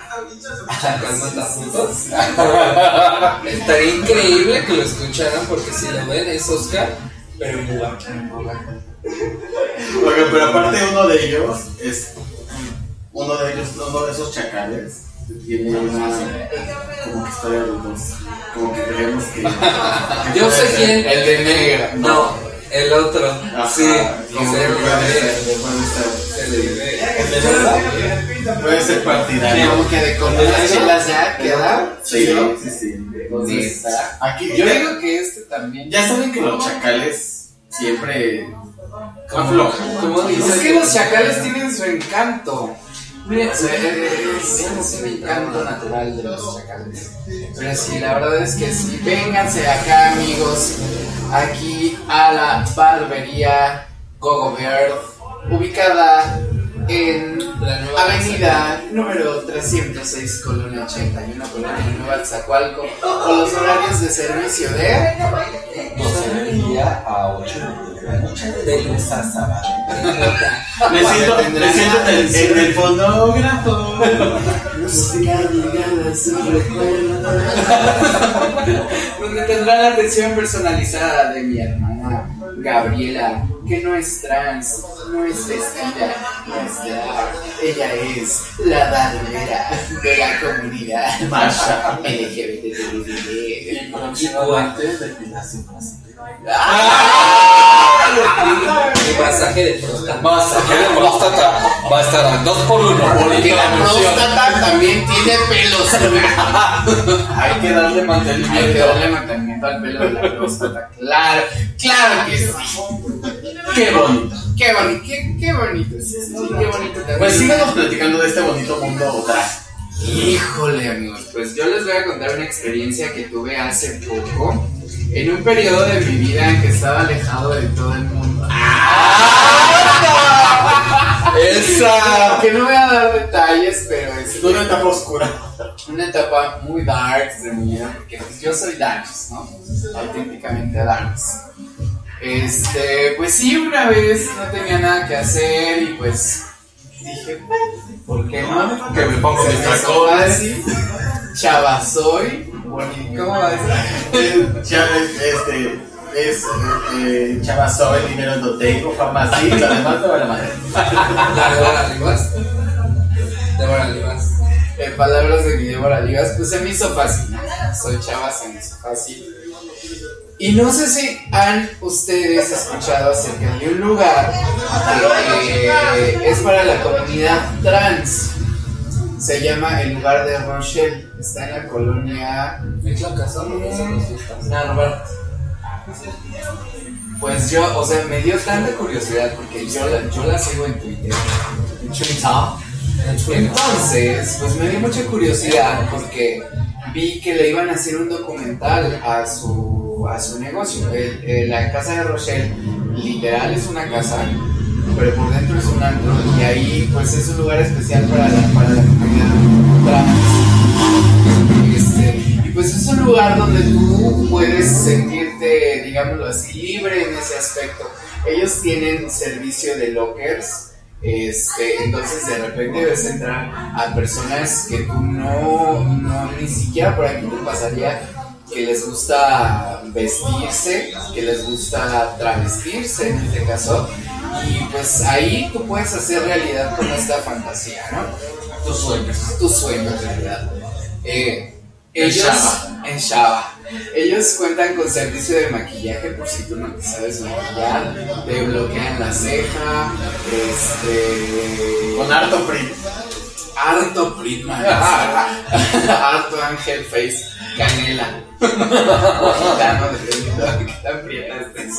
Chacal Matapuntos. (laughs) Estaría increíble que lo escucharan porque si lo ven es Oscar, pero en. Oiga, pero aparte uno de ellos es uno de ellos, uno de esos chacales tiene una como que historia de dos, como que creemos que, que (laughs) Yo sé ser. quién. El de negro. No, el otro. Ajá, Sí, como que puede puede ser. Partidario. Como que de con las chelas ya queda. Sí, sí, sí. Entonces, aquí Yo digo que este también. ya saben que los chacales siempre aflojan. ¿Cómo Es que los chacales tienen su encanto. Natural de los chacales. Pero sí, la verdad es que sí. Vénganse acá, amigos. Aquí a la barbería Gogo Bird, ubicada en La nueva Avenida número 306, Colonia 81, Colonia Nueva Alzacualco, con los horarios de servicio de. 12 del día a 8 de la noche. De lunes a sábado. Me siento, me siento en el, en el fonógrafo. Música ligada a su recuerdo. (laughs) Donde tendrá la atención personalizada de mi hermana Gabriela, que no es trans, no es vestida, no es drag. Ella es la barbera de la comunidad Masha. LGBT. Masaje de próstata. Masaje de próstata. Va a estar 2 por 1 Porque la próstata también tiene pelos. Hay que darle Hay que mantenimiento. darle mantenimiento al pelo de la próstata. Claro, claro que sí. Qué bonito. Qué bonito, qué, qué bonito esto, qué bonito. Pues síganos platicando de este bonito mundo drag. Híjole, amigos, pues yo les voy a contar una experiencia que tuve hace poco. En un periodo de mi vida en que estaba alejado de todo el mundo. Esa. Que no voy a dar detalles, pero es Una etapa oscura. una etapa muy dark de mi vida, porque pues, yo soy darks, ¿no? Auténticamente darks. Este, pues sí, una vez no tenía nada que hacer y pues dije, "Bueno, ¿por qué no? Que me pongo mis tacones. Chava soy. ¿Cómo va a decir? (laughs) Chávez, este, es eh, Chavazoy, dinero no tengo, fama sí, lo demás me vale madre. La Débora Rivas. Débora Rivas. En palabras de mi Débora Ligas, pues se me hizo fácil. ¿no? Soy chava, se me hizo fácil. Y no sé si han ustedes escuchado acerca de un lugar que es para la comunidad trans. Se llama el lugar de Rochelle. Está en la colonia Es la casa donde gusta. Narvarte. Pues yo, o sea, me dio tanta curiosidad porque yo la, yo la sigo en Twitter. En Twitter. Entonces, pues me dio mucha curiosidad porque vi que le iban a hacer un documental a su, a su negocio. El- el- la casa de Rochelle, literal es una casa, pero por dentro es un antro y ahí pues es un lugar especial para la, para la comunidad trans. Este, y pues es un lugar donde tú puedes sentirte, digámoslo así, libre en ese aspecto. Ellos tienen servicio de lockers, este, entonces de repente ves entrar a personas que tú no, no ni siquiera por aquí te pasaría que les gusta vestirse, que les gusta travestirse en este caso. Y pues ahí tú puedes hacer realidad con esta fantasía, ¿no? Tus sueños. tus sueños, en realidad. Eh, En Shaba. en Shaba. Ellos cuentan con servicio de maquillaje por si tú no te sabes maquillar, te bloquean la ceja, este. Con harto print. harto Pritman, (laughs) harto Ángel Face, canela. Gitano, dependiendo de qué tan prieta estés.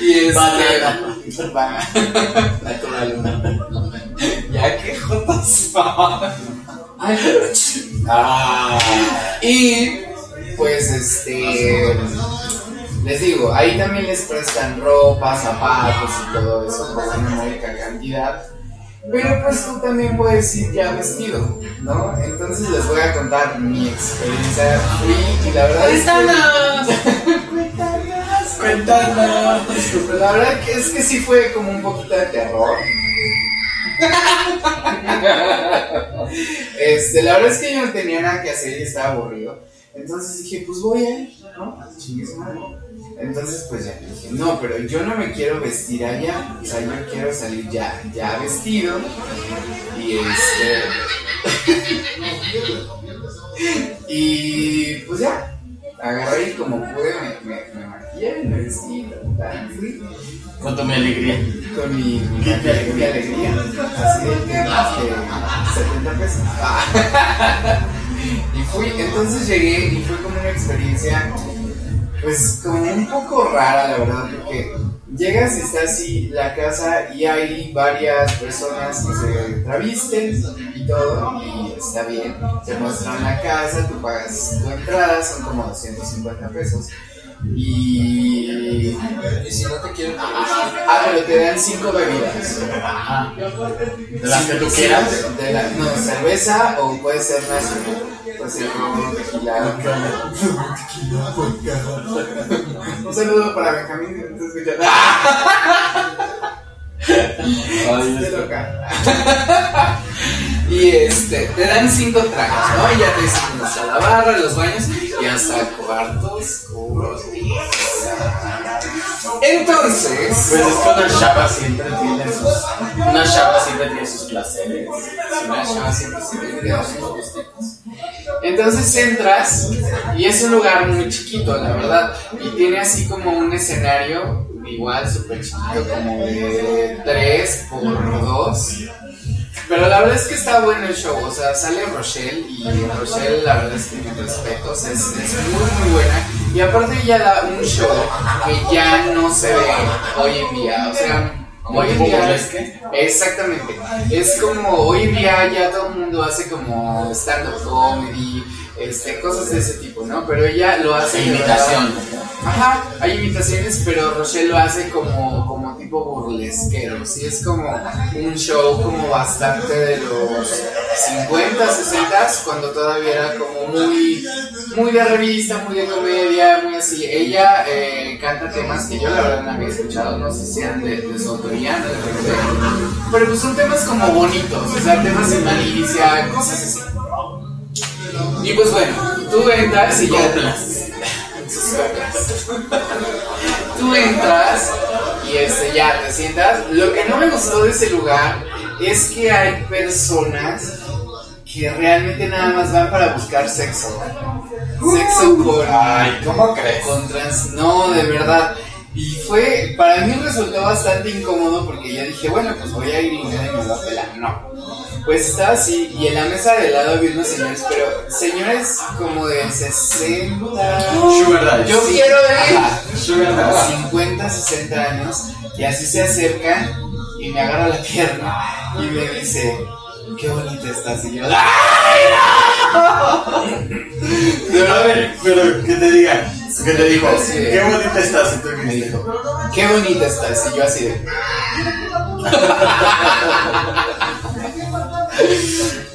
y este. Banana. Banana. Natural. Ya que jotas. Ay, Ah, y pues este les digo, ahí también les prestan ropa, zapatos y todo eso por una módica cantidad. Pero pues tú también puedes ir ya vestido, ¿no? Entonces les voy a contar mi experiencia. Fui y la verdad es que... Cuéntanos. (laughs) La verdad que es que sí fue como un poquito de terror. (laughs) Este, la verdad es que yo no tenía nada que hacer y estaba aburrido. Entonces dije, pues voy a ir, ¿no? Madre. Entonces, pues ya dije, no, pero yo no me quiero vestir allá. O sea, yo quiero salir ya, ya vestido. Y este. (laughs) y pues ya. Agarré y como pude, me, me, me maquillé, me vestí, ta, ta, fui Con mi alegría. con mi, mi, mi alegría, así de que este, 70 pesos. (laughs) y fui, entonces llegué y fue como una experiencia, pues como un poco rara, la verdad, porque llegas y está así la casa y hay varias personas que se travisten y todo, y está bien, te muestran la casa, tú pagas tu entrada, son como 250 pesos. Y Y si no te quieren Ah, pero te dan cinco bebidas. De las que tú quieras. De la, no, cerveza o puede ser nacional. Puede ser como tequila. Un saludo para Benjamín que está escuchando. Qué loca. (laughs) Y este, te dan cinco tragos, ¿no? Y ya te dicen hasta la barra, los baños y hasta cuartos oscuros. Entonces, Pues es que una chava siempre tiene sus. Una chava siempre tiene sus placeres. Una chava siempre a sus gustitos. Entonces entras y es un lugar muy chiquito, la verdad. Y tiene así como un escenario igual súper chiquito, como de 3 por 2. Pero la verdad es que está bueno el show, o sea, sale Rochelle y Rochelle la verdad es que mis respetos, es, es muy muy buena. Y aparte ella da un show que ya no se ve hoy en día, o sea, Como hoy en día... burlesque. Exactamente. Es como hoy en día ya todo el mundo hace como stand-up comedy, este, cosas de ese tipo, ¿no? Pero ella lo hace. de Imitación. verdad. Ajá, hay imitaciones, pero Rochelle lo hace como, como tipo burlesquero. Sí, es como un show como bastante de los 50, 60, cuando todavía era como muy, muy de revista, muy de comedia, muy así. Ella eh, canta temas que yo la verdad no había escuchado, no sé si sean de, de su autoría, no recuerdo. Pero pues son temas como bonitos, o sea, temas de malicia, cosas así. Y pues bueno, tú entras y ya. Tú entras y este, ya te sientas. Lo que no me gustó de ese lugar es que hay personas que realmente nada más van para buscar sexo. Sexo con, Ay, ¿cómo crees? con trans. No, de verdad. Y fue, para mí resultó bastante incómodo porque yo dije, bueno, pues voy a ir y me va a pelar. No. Pues estaba así, y en la mesa de lado había unos señores, pero señores como de 60. Sugar daddy. Yo Sí. quiero ver Ajá, Sugar daddy. 50, 60 años, y así se acercan y me agarra la pierna y me dice, qué bonita estás. Y yo, ¡ay, no! (laughs) De A ver, pero que te diga. Que te dijo, qué bonita estás. Y tú me me dijo, qué bonita estás. Y yo así de. (laughs)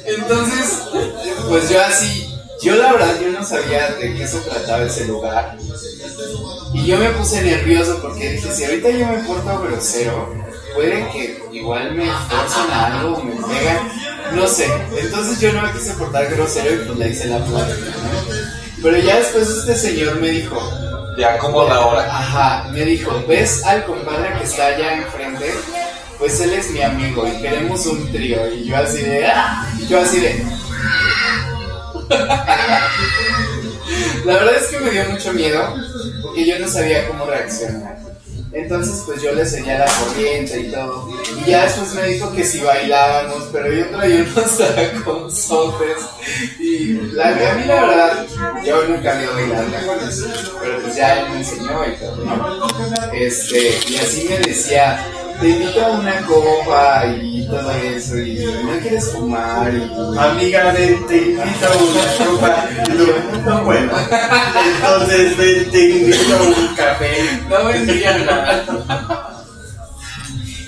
Entonces, pues yo así, yo la verdad yo no sabía de qué se trataba ese lugar. Y yo me puse nervioso porque dije, si ahorita yo me porto grosero, puede que igual me forzan a algo o me pegan, no sé. Entonces yo no me quise portar grosero y pues le hice la plática, ¿no? Pero ya después este señor me dijo, Ya, como la hora. Ajá, me dijo, ¿ves al compadre que está allá enfrente? Pues él es mi amigo y queremos un trío. Y yo así de, ¡ah! Y yo así de. (laughs) La verdad es que me dio mucho miedo porque yo no sabía cómo reaccionar. Entonces pues yo le seguía la corriente y todo. Y ya después me dijo que si bailábamos, pero yo traía unos (laughs) taconzotes. Y la, a mí la verdad, yo nunca había bailado tacones, pero pues ya él me enseñó y todo, ¿no? Este, y así me decía, te invito a una copa y todo eso, y no quieres fumar y... Amiga, ven, te invito a una copa. Y yo, no, bueno. Entonces, ven, te invito a un café. No vendría nada.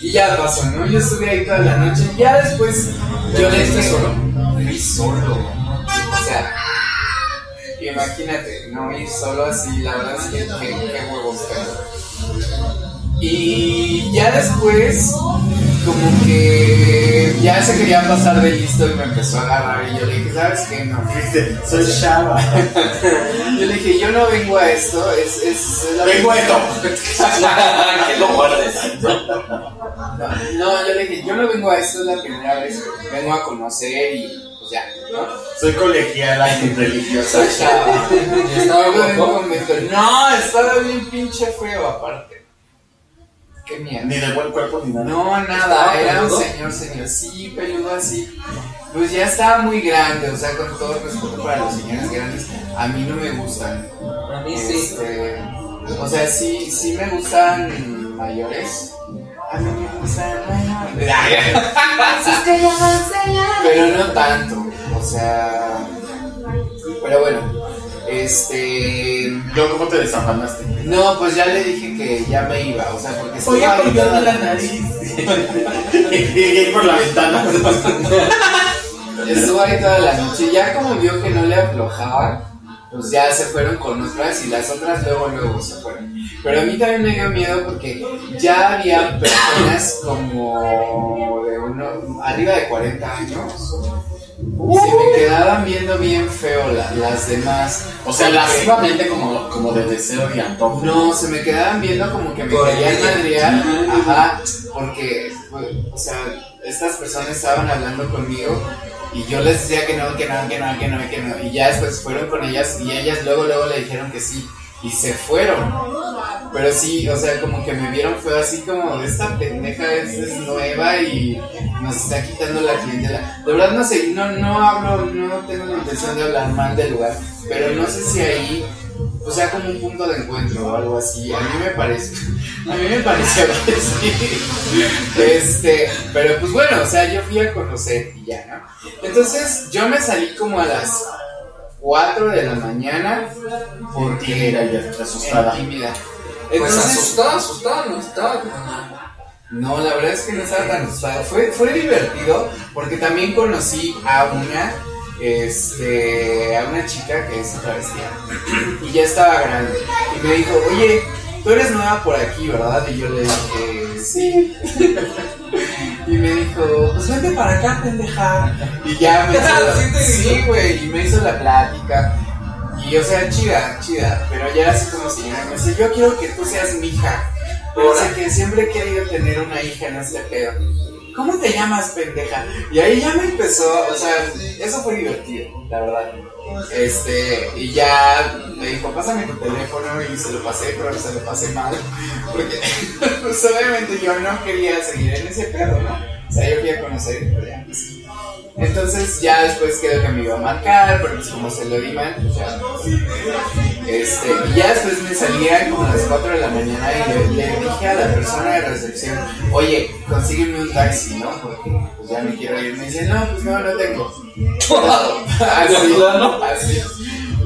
Y ya pasó, ¿no? Yo estuve ahí toda la noche. Y ya después yo le dije solo. Fui solo. O sea, imagínate, no ir solo así, la verdad es que qué, huevos tengo. Y ya después, como que ya se quería pasar de listo y me empezó a agarrar. Y yo le dije, ¿sabes qué? No. Soy Shaba. (laughs) Yo le dije, yo no vengo a esto, es, es, es la Vengo a esto. (laughs) que lo guardes. No, yo le dije, yo no vengo a esto, es la primera vez, vengo a conocer y pues ya, ¿no? Soy colegiala y religiosa. Soy chava. (laughs) Y estaba No, estaba bien pinche feo aparte. Qué miedo. Ni de buen cuerpo ni nada. No, ¿Estaba nada, era un señor, señor, sí, peludo así. Pues ya estaba muy grande, o sea, con todo respeto para los señores grandes, a mí no me gustan. A mí sí. Este, o sea, sí, sí me gustan mayores. A mí me gustan mayores. Pero no tanto. O sea. Pero bueno. Este. Yo, ¿cómo te desafanaste? No, pues ya le dije que ya me iba. O sea, porque a ahí colgar toda la nariz. (laughs) Llegué por la ventana. (laughs) Estuvo ahí toda la noche. Ya como vio que no le aflojaba, pues ya se fueron con otras y las otras luego, luego se fueron. Pero a mí también me dio miedo porque ya había personas como de uno, arriba de 40 años. Se me quedaban viendo bien feo la- las demás. O sea, lascivamente como, como de deseo y antojo. No, se me quedaban viendo como que me Por querían ella. madrear. Ajá, porque, pues, o sea, estas personas estaban hablando conmigo y yo les decía que no, que no, que no, que no, que no. Y ya después fueron con ellas y ellas luego, luego le dijeron que sí. Y se fueron. Pero sí, o sea, como que me vieron feo así como esta pendeja es, es nueva y nos está quitando la clientela. De verdad no sé, no, no hablo, no tengo la intención de hablar mal del lugar, pero no sé si ahí, o sea, como un punto de encuentro o algo así. A mí me parece, a mí me pareció que sí. Este, pero pues bueno, o sea, yo fui a conocer y ya, ¿no? Entonces yo me salí como a las 4 de la mañana porque Tímida y asustada. tímida. Pues Entonces, asustado, asustado, no estaba como. no, la verdad es que no estaba tan asustado. Fue, fue divertido porque también conocí a una, este, a una chica que es travestía y ya estaba grande. Y me dijo, oye, tú eres nueva por aquí, ¿verdad? Y yo le dije, sí. (laughs) Y me dijo, pues vente para acá, pendeja. Y ya me hizo, dijo. (laughs) sí, güey, y me hizo la plática. Y o sea, chida, chida, pero ya así como señora me dice, yo quiero que tú seas mi hija. Sé que siempre he querido tener una hija en este pedo. ¿Cómo te llamas, pendeja? Y ahí ya me empezó, o sea, eso fue divertido, la verdad. Este, y ya me dijo, pásame tu teléfono y se lo pasé, pero se lo pasé mal. Porque, (laughs) pues obviamente yo no quería seguir en ese pedo, ¿no? O sea, yo quería conocer, entonces ya después quedó que me iba a marcar, pero pues como se lo di mal, pues ya. Este, y ya después me salía como a las 4 de la mañana y le, le dije a la persona de recepción, oye, consígueme un taxi, ¿no? Porque pues ya me quiero ir. Me dice, no, pues no, no tengo. (laughs) así, así.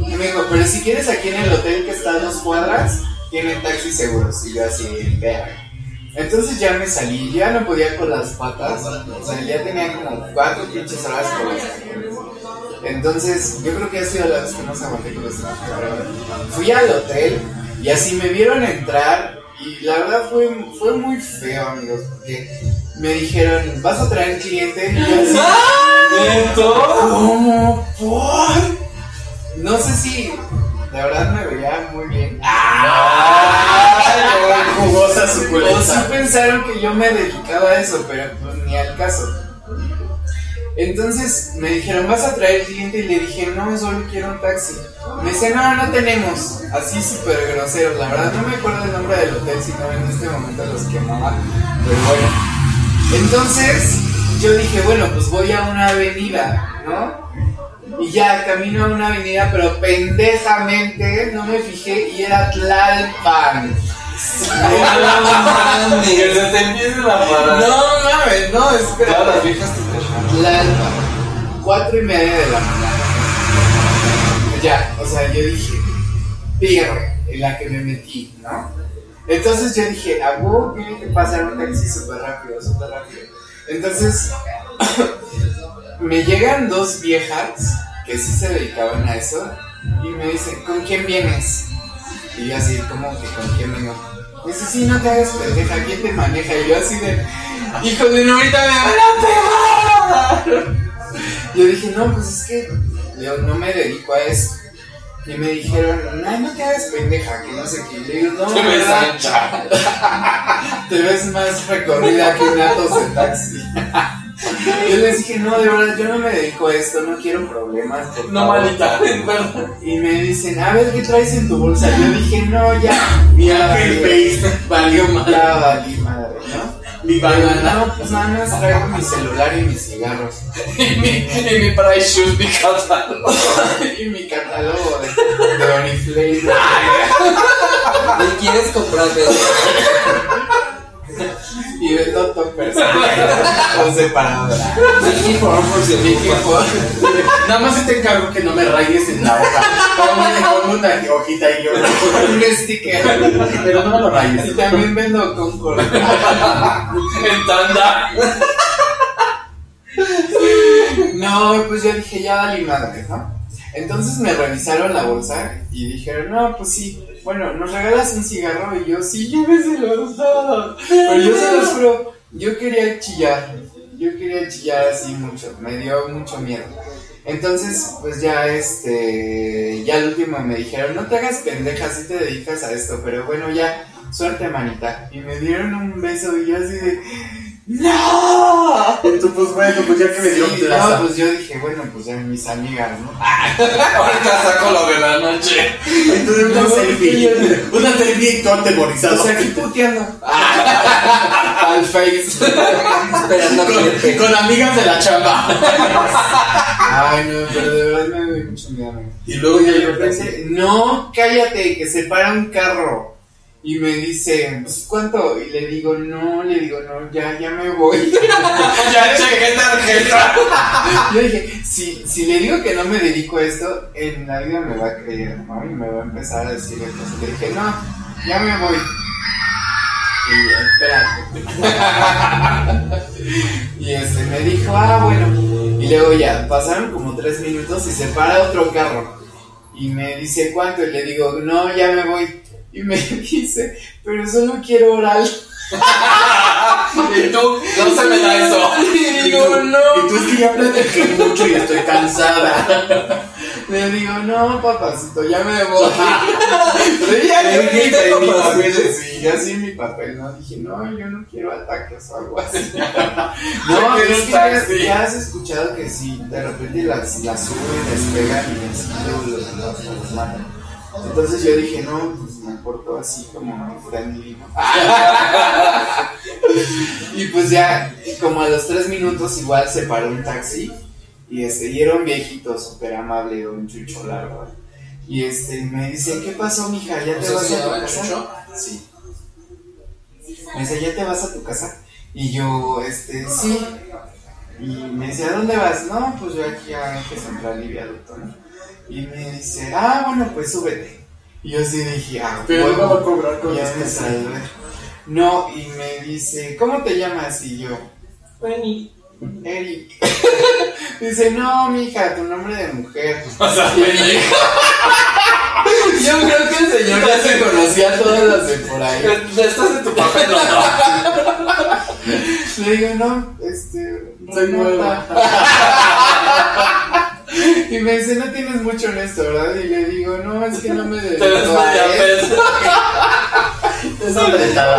Y me dijo, pero si quieres aquí en el hotel que está a dos cuadras, tienen taxis seguros. Y yo así, vea. Entonces ya me salí, ya no podía con las patas, o sea, ya tenía como cuatro pinches horas con las patas. Entonces, yo creo que ha sido la vez que más aguanté con los pero Fui al hotel y así me vieron entrar y la verdad fue, fue muy feo, amigos, porque me dijeron, ¿vas a traer cliente? Y así, (laughs) ¿Cómo? ¿Por? No sé si de verdad me veía muy bien. (laughs) Jugosa O sí pensaron que yo me dedicaba a eso, pero pues ni al caso. Entonces me dijeron, ¿vas a traer cliente? Y le dije, no, solo quiero un taxi. Me dice, no, no tenemos. Así súper grosero. La verdad no me acuerdo el nombre del hotel, si no en este momento los quemaba. Pero bueno. Entonces yo dije, bueno, pues voy a una avenida, ¿no? Y ya camino a una avenida, pero pendejamente no me fijé y era Tlalpan. No mames. No espera. Ya las viejas te. Tlalpan. Cuatro y media de la mañana. Ya, o sea, yo dije, pierre en la que me metí, ¿no? Entonces yo dije, a huevo tiene que pasar un taxi súper rápido, súper rápido. Entonces, (coughs) me llegan dos viejas que sí se dedicaban a eso y me dicen, ¿con quién vienes? Y yo así, como que con quién vengo? Dice, sí, no te hagas pendeja, ¿quién te maneja? Y yo así de, hijo de no, ahorita me van a pegar. Yo dije, no, pues es que yo no me dedico a eso. Y me dijeron, no, no te hagas pendeja, que no sé qué. Y le digo, no, Te ves ancha. (laughs) te ves más recorrida que un atos de taxi. (laughs) Yo les dije, no, de verdad, yo no me dedico a esto, no quiero problemas. por No, favor". malita, verdad. Y me dicen, a ver, ¿qué traes en tu bolsa? Yo dije, no, ya. Mi ya valió, Face valió mal. Ya valí madre, ¿no? Mi banana. no, pues nada más traigo mi celular y mis cigarros. (laughs) Y mi, y mi price shoes, mi catálogo. (laughs) y mi catálogo de, de Oriflame. (laughs) ¿Y quieres comprarme? Y Con separadora. Vicky Ford, por si Vicky Ford. Nada más te encargo que no me rayes en la hoja. Ponme con una hojita y yo. Un sticker. Pero no me lo rayes. Y también vendo Concord. En tanda. No, pues yo dije, ya dale madre, ¿no? Entonces me revisaron la bolsa y dijeron, no, pues sí, bueno, ¿nos regalas un cigarro? Y yo, sí, lléveselos. no". Pero yo se los juro, yo quería chillar, yo quería chillar así mucho, me dio mucho miedo. Entonces, pues ya este, ya al último me dijeron, no te hagas pendeja si te dedicas a esto, pero bueno, ya, suerte manita. Y me dieron un beso y yo así de, ¡No! Y tú, pues bueno, pues ya que me dieron Sí, plaza. no, pues yo dije, bueno, pues ya mis amigas, ¿no? (laughs) Ahorita saco lo de la noche. Entonces una selfie. Una selfie todo atemorizado. O sea, aquí puteando. (laughs) Al face. Esperando Con, con amigas de la chamba. Ay, no, pero de verdad me dio mucho miedo. Y luego ya yo repente, no, cállate, que se para un carro. Y me dice, pues, ¿cuánto? Y le digo, no, le digo, no, ya, ya me voy. (laughs) Ya chequé tarjeta. (laughs) Yo dije, si, si le digo que no me dedico a esto, en la vida me va a creer, ¿no? Y me va a empezar a decir esto. Le dije, no, ya me voy. Y espérate. (laughs) y este me dijo, ah, bueno. Y luego ya, pasaron como tres minutos y se para otro carro. Y me dice, ¿cuánto? Y le digo, no, ya me voy. Y me (laughs) dice, pero solo quiero oral. (laughs) Y tú, no se me da eso. (laughs) Y digo, no. Y tú es que ya platiqué mucho y estoy cansada. Le digo, no, papacito, ya me voy. Pero ya Le que mi, papel, sí, ya sí mi papel, ¿no? Dije, no, yo no quiero ataques o algo así. No, quiero es que ya, ya has escuchado que si de repente las, las suben, despegan y así luego los, los, los matan. Entonces yo dije, no, pues me porto así como friendly. (laughs) Y pues ya, como a los tres minutos igual se paró un taxi y este, y era un viejito súper amable, un chucho largo. Y este, me dice, ¿qué pasó, mija? ¿Ya ¿O te vas a tu casa? Chucho? Sí. Me dice, ¿ya te vas a tu casa? Y yo, este, sí. Y me dice, ¿a dónde vas? No, pues yo aquí a Eje Central y Viaducto, ¿no? Y me dice, ah, bueno, pues súbete. Y yo sí dije, ah, Pero no me huevo. va a cobrar con Ya me salvé. No, y me dice, ¿cómo te llamas? Y yo, Eric. dice, no, mija, tu nombre de mujer. O sea, Yo creo que el señor ya se conocía a todas las de por ahí. estás en tu papel, ¿no? Le digo, no, este, Soy Renata. Y me dice, no tienes mucho en esto, ¿verdad? Y le digo, no, es que no me dedico Te ves a media esto". Esa apretada.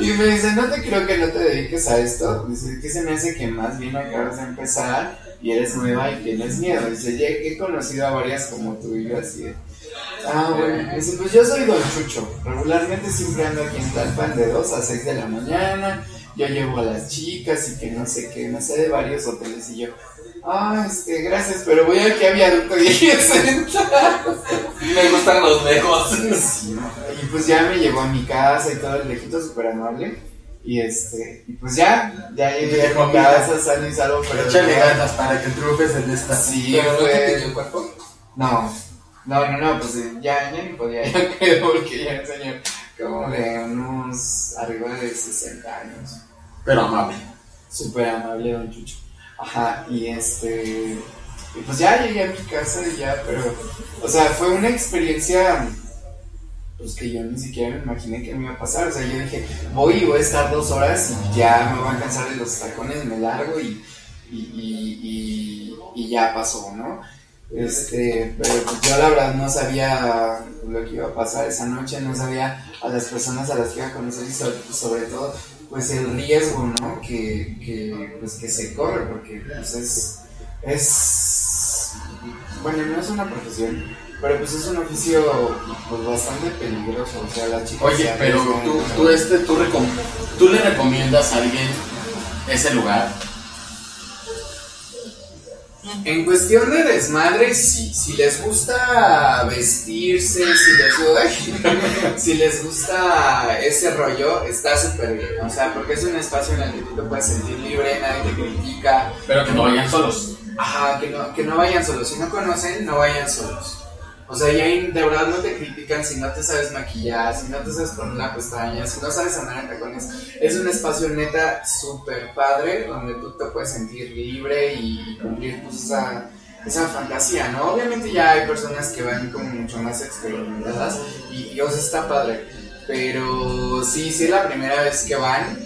Y me dice, no te creo que no te dediques a esto. Dice, que se me hace que más bien acabas de empezar y eres nueva y tienes miedo. Dice, ya he conocido a varias como tú y yo así Ah, bueno. Dice, pues yo soy Don Chucho. Regularmente siempre ando aquí en Tlalpan de 2 a 6 de la mañana. Yo llevo a las chicas y que no sé qué, no sé de varios hoteles. Y yo, ah, este, gracias, pero voy a viaducto y aquí sentado. Me gustan los lejos. Sí, y pues ya me llevó a mi casa y todo el viejito súper amable. Y este, y pues ya, ya llegué a mi casa, sano y salvo, pero. Échale ganas para que triunfes en esta. Sí, Pero no te el cuerpo. No, no, no, no, pues eh, ya, ya ni podía, (laughs) yo creo, porque ya el señor, como de unos arriba de 60 años. Pero amable. Súper amable, don Chucho. Ajá, y este. Y pues ya llegué a mi casa y ya, pero. O sea, fue una experiencia. Pues que yo ni siquiera me imaginé que me iba a pasar. O sea, yo dije, voy y voy a estar dos horas y ya me voy a cansar de los tacones, me largo y. Y, y, y, ya pasó, ¿no? Este, pero pues yo la verdad no sabía lo que iba a pasar esa noche, no sabía a las personas a las que iba a conocer y sobre todo pues el riesgo, ¿no? Que, que, pues, que se corre, porque pues es, es, bueno, no es una profesión, pero pues es un oficio pues bastante peligroso, o sea, las chicas... se Oye, pero tú, tú, este, tú, recom- tú le recomiendas a alguien ese lugar. En cuestión de desmadre, sí. Si les gusta vestirse, si les, gu- (laughs) si les gusta ese rollo, está súper bien. O sea, porque es un espacio en el que tú te puedes sentir libre, nadie te critica. Pero que no vayan solos. Ajá, que no, que no vayan solos. Si no conocen, no vayan solos. O sea, ya de verdad no te critican si no te sabes maquillar, si no te sabes poner la pestaña, si no sabes andar en tacones. Es un espacio neta súper padre donde tú te puedes sentir libre y cumplir pues, esa, esa fantasía, ¿no? Obviamente ya hay personas que van como mucho más experimentadas y, sea, está padre. Pero sí, sí es la primera vez que van,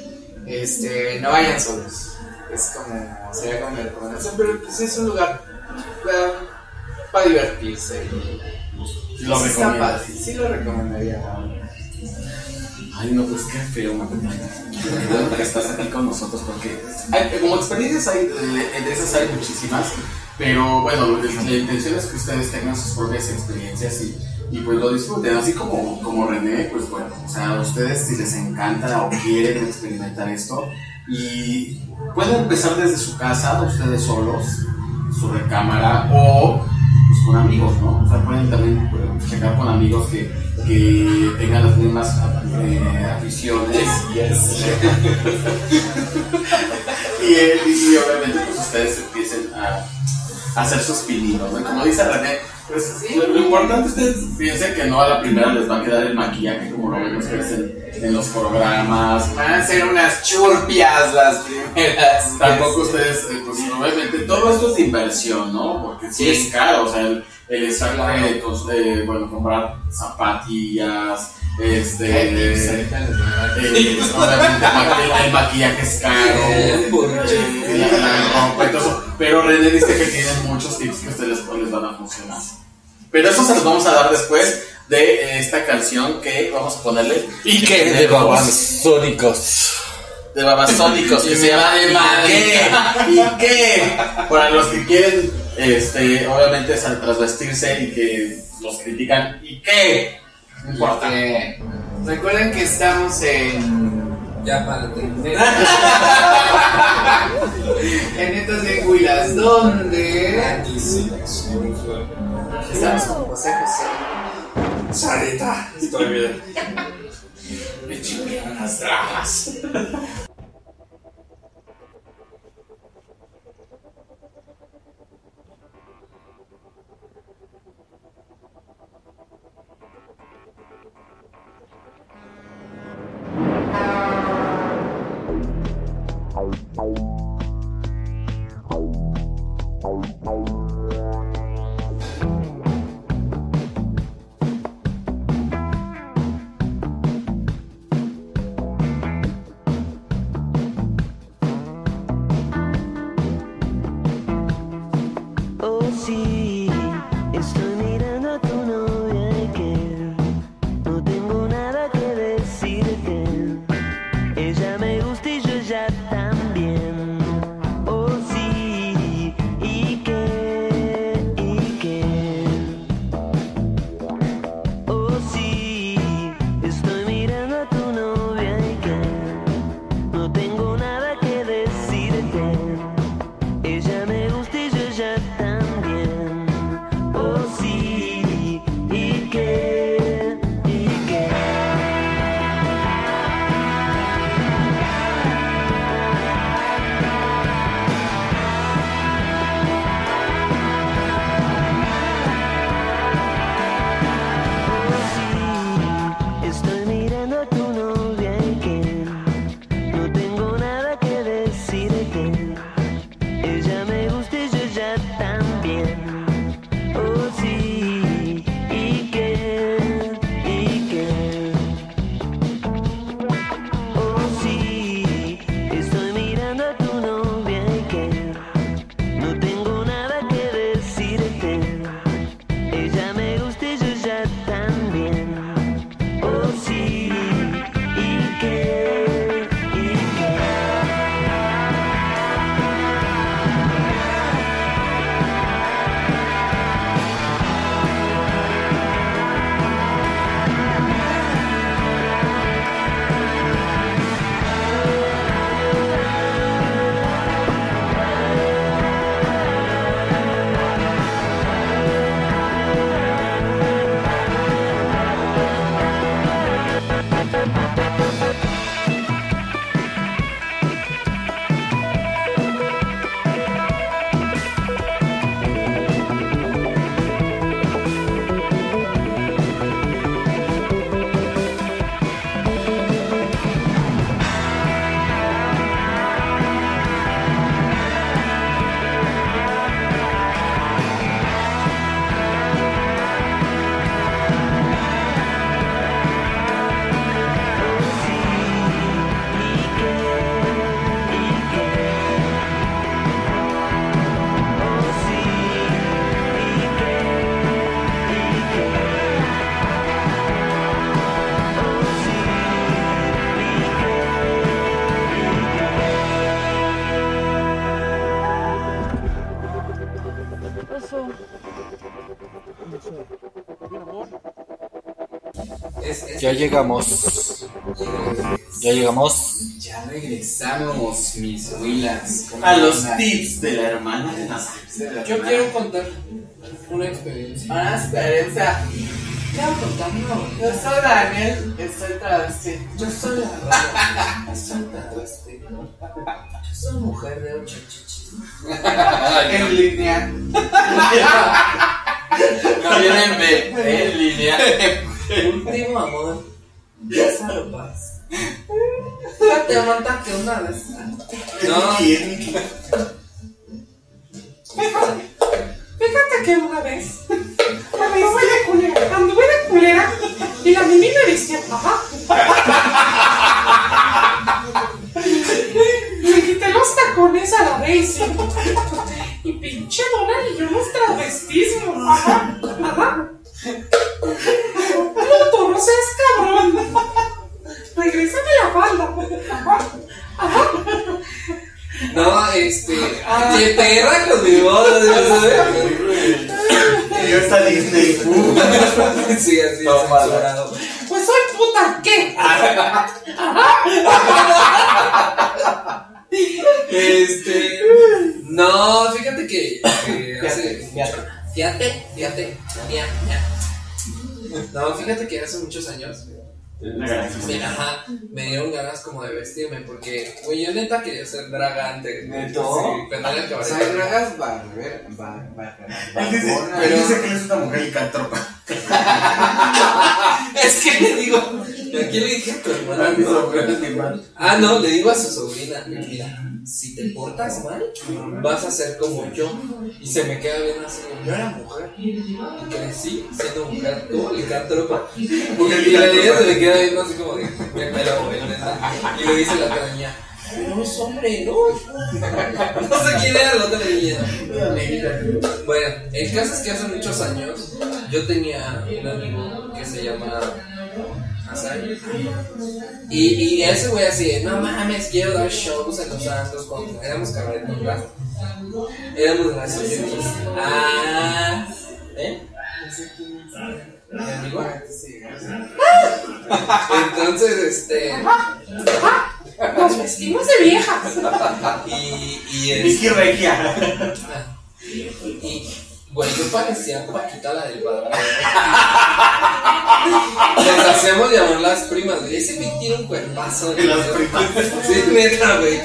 este, no vayan solos. Es como, sería como mi recomendación, pero pues es un lugar para divertirse. y- Lo sí sí lo recomendaría. Ay, no, pues qué feo. Qué que estás aquí con nosotros porque hay- como experiencias hay, de, esas hay muchísimas, pero bueno, la, la intención es que ustedes tengan sus propias experiencias y, y pues lo disfruten, así como, como René, pues bueno, o sea, a ustedes si les encanta o quieren experimentar esto y pueden empezar desde su casa, ustedes solos, su recámara o pues, con amigos, ¿no? O sea, pueden también pues, checar con amigos que, que tengan las mismas eh, aficiones. (laughs) y, él- y obviamente pues ustedes empiecen a, a hacer sus pininos, ¿no? Como dice René, pues lo, lo importante ustedes piensen que no a la primera les va a quedar el maquillaje como lo vemos que en los programas. Van a ser unas churpias las primeras. Tampoco ustedes, eh, pues obviamente todo esto es de inversión, ¿no? Porque sí, Sí. es caro, o sea, el, el estar, eh, eh, bueno, comprar zapatillas, este, eh, pues, eh, obviamente el (laughs) maqui- el maquillaje es caro, (laughs) eh, la, la ropa y todo eso. Pero René dice que tienen muchos tips que ustedes les, van a funcionar. Pero eso se los vamos a dar después de eh, esta canción que vamos a ponerle. ¿Y qué? De babasónicos. de babasónicos que Y se llama ¿Y madre. qué? ¿Y qué? Para los que quieren, este, obviamente trasvestirse y que los critican, ¿y qué? No importa. Recuerden que estamos en. Ya para entender. (laughs) En estas de Huilas, donde. Estamos con José José. Sarita, estoy bien. Me chingan las dragas. Ya llegamos. Ya llegamos. Ya regresamos, mis huilas. ¿Cómo A los tips de la hermana. Yo quiero contar una experiencia. Una experiencia. Quiero contar una Yo soy Daniel, estoy travesti. Yo soy la rara. Yo (laughs) soy travesti. Yo soy mujer de ocho chichis. (laughs) En línea. (laughs) No vienen B, en línea. (laughs) Último amor. Lázaro Paz. Fíjate, Amanda, que una vez. No, ¿Quién? Fíjate que una vez anduve de culera, anduve de culera y la mimi me vistió. Ajá. Le quité los tacones a la Daisy. Y pinche Donald y yo nos travestismos. Ajá. Ajá. No, tú no seas cabrón. Regrésame la falda. Ajá. Ajá. no, este. ¡Qué perra conmigo! Y yo está Disney. (laughs) Sí, así censurado. Pues soy puta, ¿qué? (laughs) Este. No, fíjate que. que hace. Fíjate, fíjate, fíjate. No, fíjate que hace muchos años. me- Ajá, me dieron ganas como de vestirme porque, güey, yo neta quería ser dragante. ¿Neto? Sí, cuando era O cabaret. sea, dragas barber, bar, bar, barbona. él dice que es una mujer licántropa. (laughs) Es que le digo, ¿a quién le dije a tu hermana? No, Ah, no, le digo a su sobrina, mira, si te portas mal, vas a ser como yo. Y se me queda bien así, yo era mujer. Y crecí siendo mujer, como licántropa. La niña se me queda viendo así como de, me pelo. Y le dice la otra niña, pero es hombre, ¿no? (laughs) No sé quién era la otra niña. Bueno, el caso es que hace muchos años yo tenía un amigo que se llama Y, y ese güey así, no mames, quiero dar shows en los santos cuando éramos cabaret ¿verdad? Éramos graciosos. Ah, ¿eh? ¿Mi amigo? Entonces, este. Nos vestimos de viejas. Y, y, este, Vicky Regia. Y, güey, yo parecía Paquita la del padre. Les hacemos llamar las primas, güey. Ese güey tiene un cuerpazo. Y las primas. Sí, neta, güey.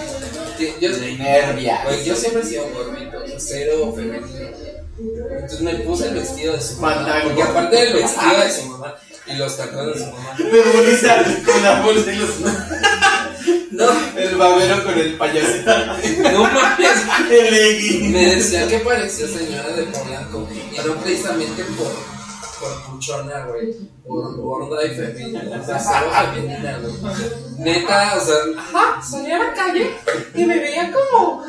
Yo, Nervia. güey, yo siempre he sido gordito, cero femenino. Entonces me puse el vestido de su mamá. Porque aparte del vestido de su mamá y los tacones de su mamá. De bonita, con la bolsa y los. No, El babero con el payasito. no mames. El. Me decía que parecía señora de Polanco y no precisamente por, por puchona, güey, por gorda y femenina, o sea, cero femenina, güey. Neta, o sea, Ajá, salí a la calle y me veía como.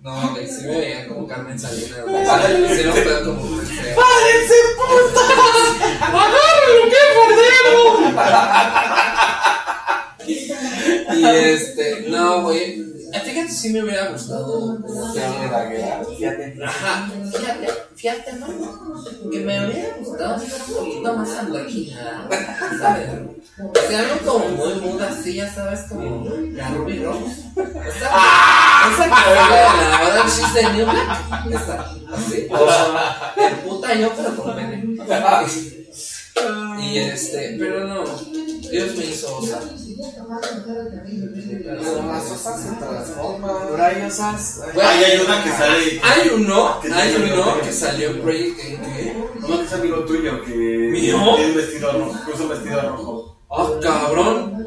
no, güey, sí me veía como Carmen Salinas, güey. O sea, sí un pedo como. ¡Párense, putas! ¡Agárrenlo, qué bordero! Y este, no, güey, fíjate si me hubiera gustado Ajá, fíjate, fíjate, ¿no? Que me hubiera gustado un poquito más andrógina, ¿sabes? O sea, algo como muy muda, así, ya sabes, como la Ruby Rose. Esa, esa que fue la de la Orange She's the New Black. Esa, así. Puta yo, pero con pene. Y este, pero no, Dios me hizo. Las Por ahí osas. Ahí hay una que sale. Hay uno, Que hay salió uno en que salió en Project en que. Uno que es amigo tuyo que. ¿Mío? Tiene un vestido rojo. Puso un vestido rojo. ¡Ah, cabrón!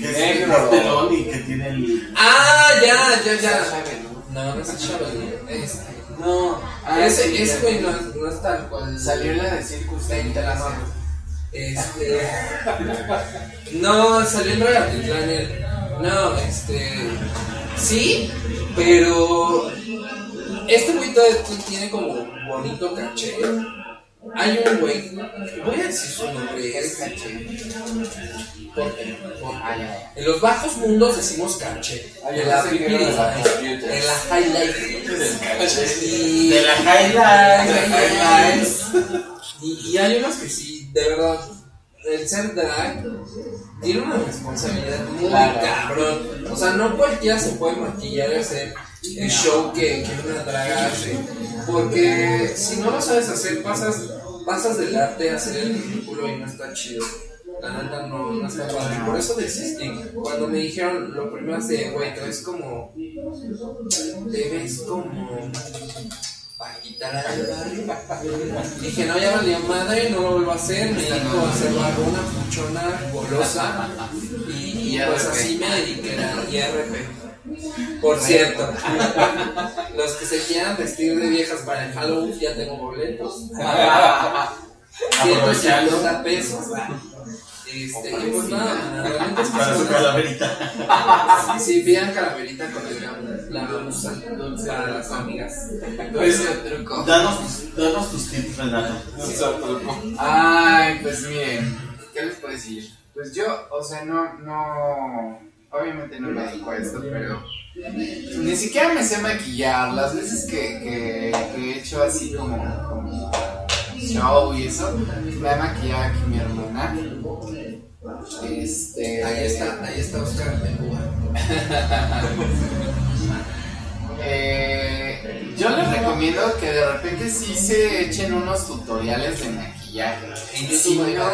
Que es Negro. pastelón y que tiene el. ¡Ah, ya, ya, ya! No, no es Chabelo. Este. No. Ah, ese, sí, ese güey no, es- no es tal cual. Salió en la de Circus. La mano. Este. No, salió en él. No, este. Sí, pero. Este güey tiene como bonito caché. Hay un güey. Voy a decir su nombre. Es caché. por, en los bajos mundos decimos caché. Ah, en la en la highlight. De la highlight, y hay unos que sí, de verdad, el ser drag tiene una responsabilidad muy Claro. cabrón. O sea, no cualquiera se puede maquillar y hacer el show que, que una drag hace. Porque si no lo sabes hacer, pasas, pasas del arte a hacer el ridículo y no está chido. La neta no, no está padre. Por eso desistí. Cuando me dijeron lo primero de, güey, te ves como. Te ves como. Paquita la del barrio. Dije, no, ya valió madre, no lo vuelvo a hacer. Me dedico a hacer barbona, puchona, golosa. Y, y pues así me dediqué a IRP. Por cierto, (laughs) los que se quieran vestir de viejas para el Halloween ya tengo boletos. (laughs) 150 pesos. Este, y pues nada, realmente es que Para su calaverita. Sí, pidan calaverita con el la usan para las amigas. Pues el truco. Danos, danos tus tips, Renato. Ay, pues miren, ¿qué les puedo decir? Pues yo, o sea, no, no, obviamente no me dedico a esto, pero ni siquiera me sé maquillar. Las veces que, que, que he hecho así como, como show y eso, me ha maquillado aquí mi hermana. Este, Ahí está, ahí está Oscar. (laughs) Eh, yo les recomiendo que de repente sí se echen unos tutoriales de maquillaje. Si no,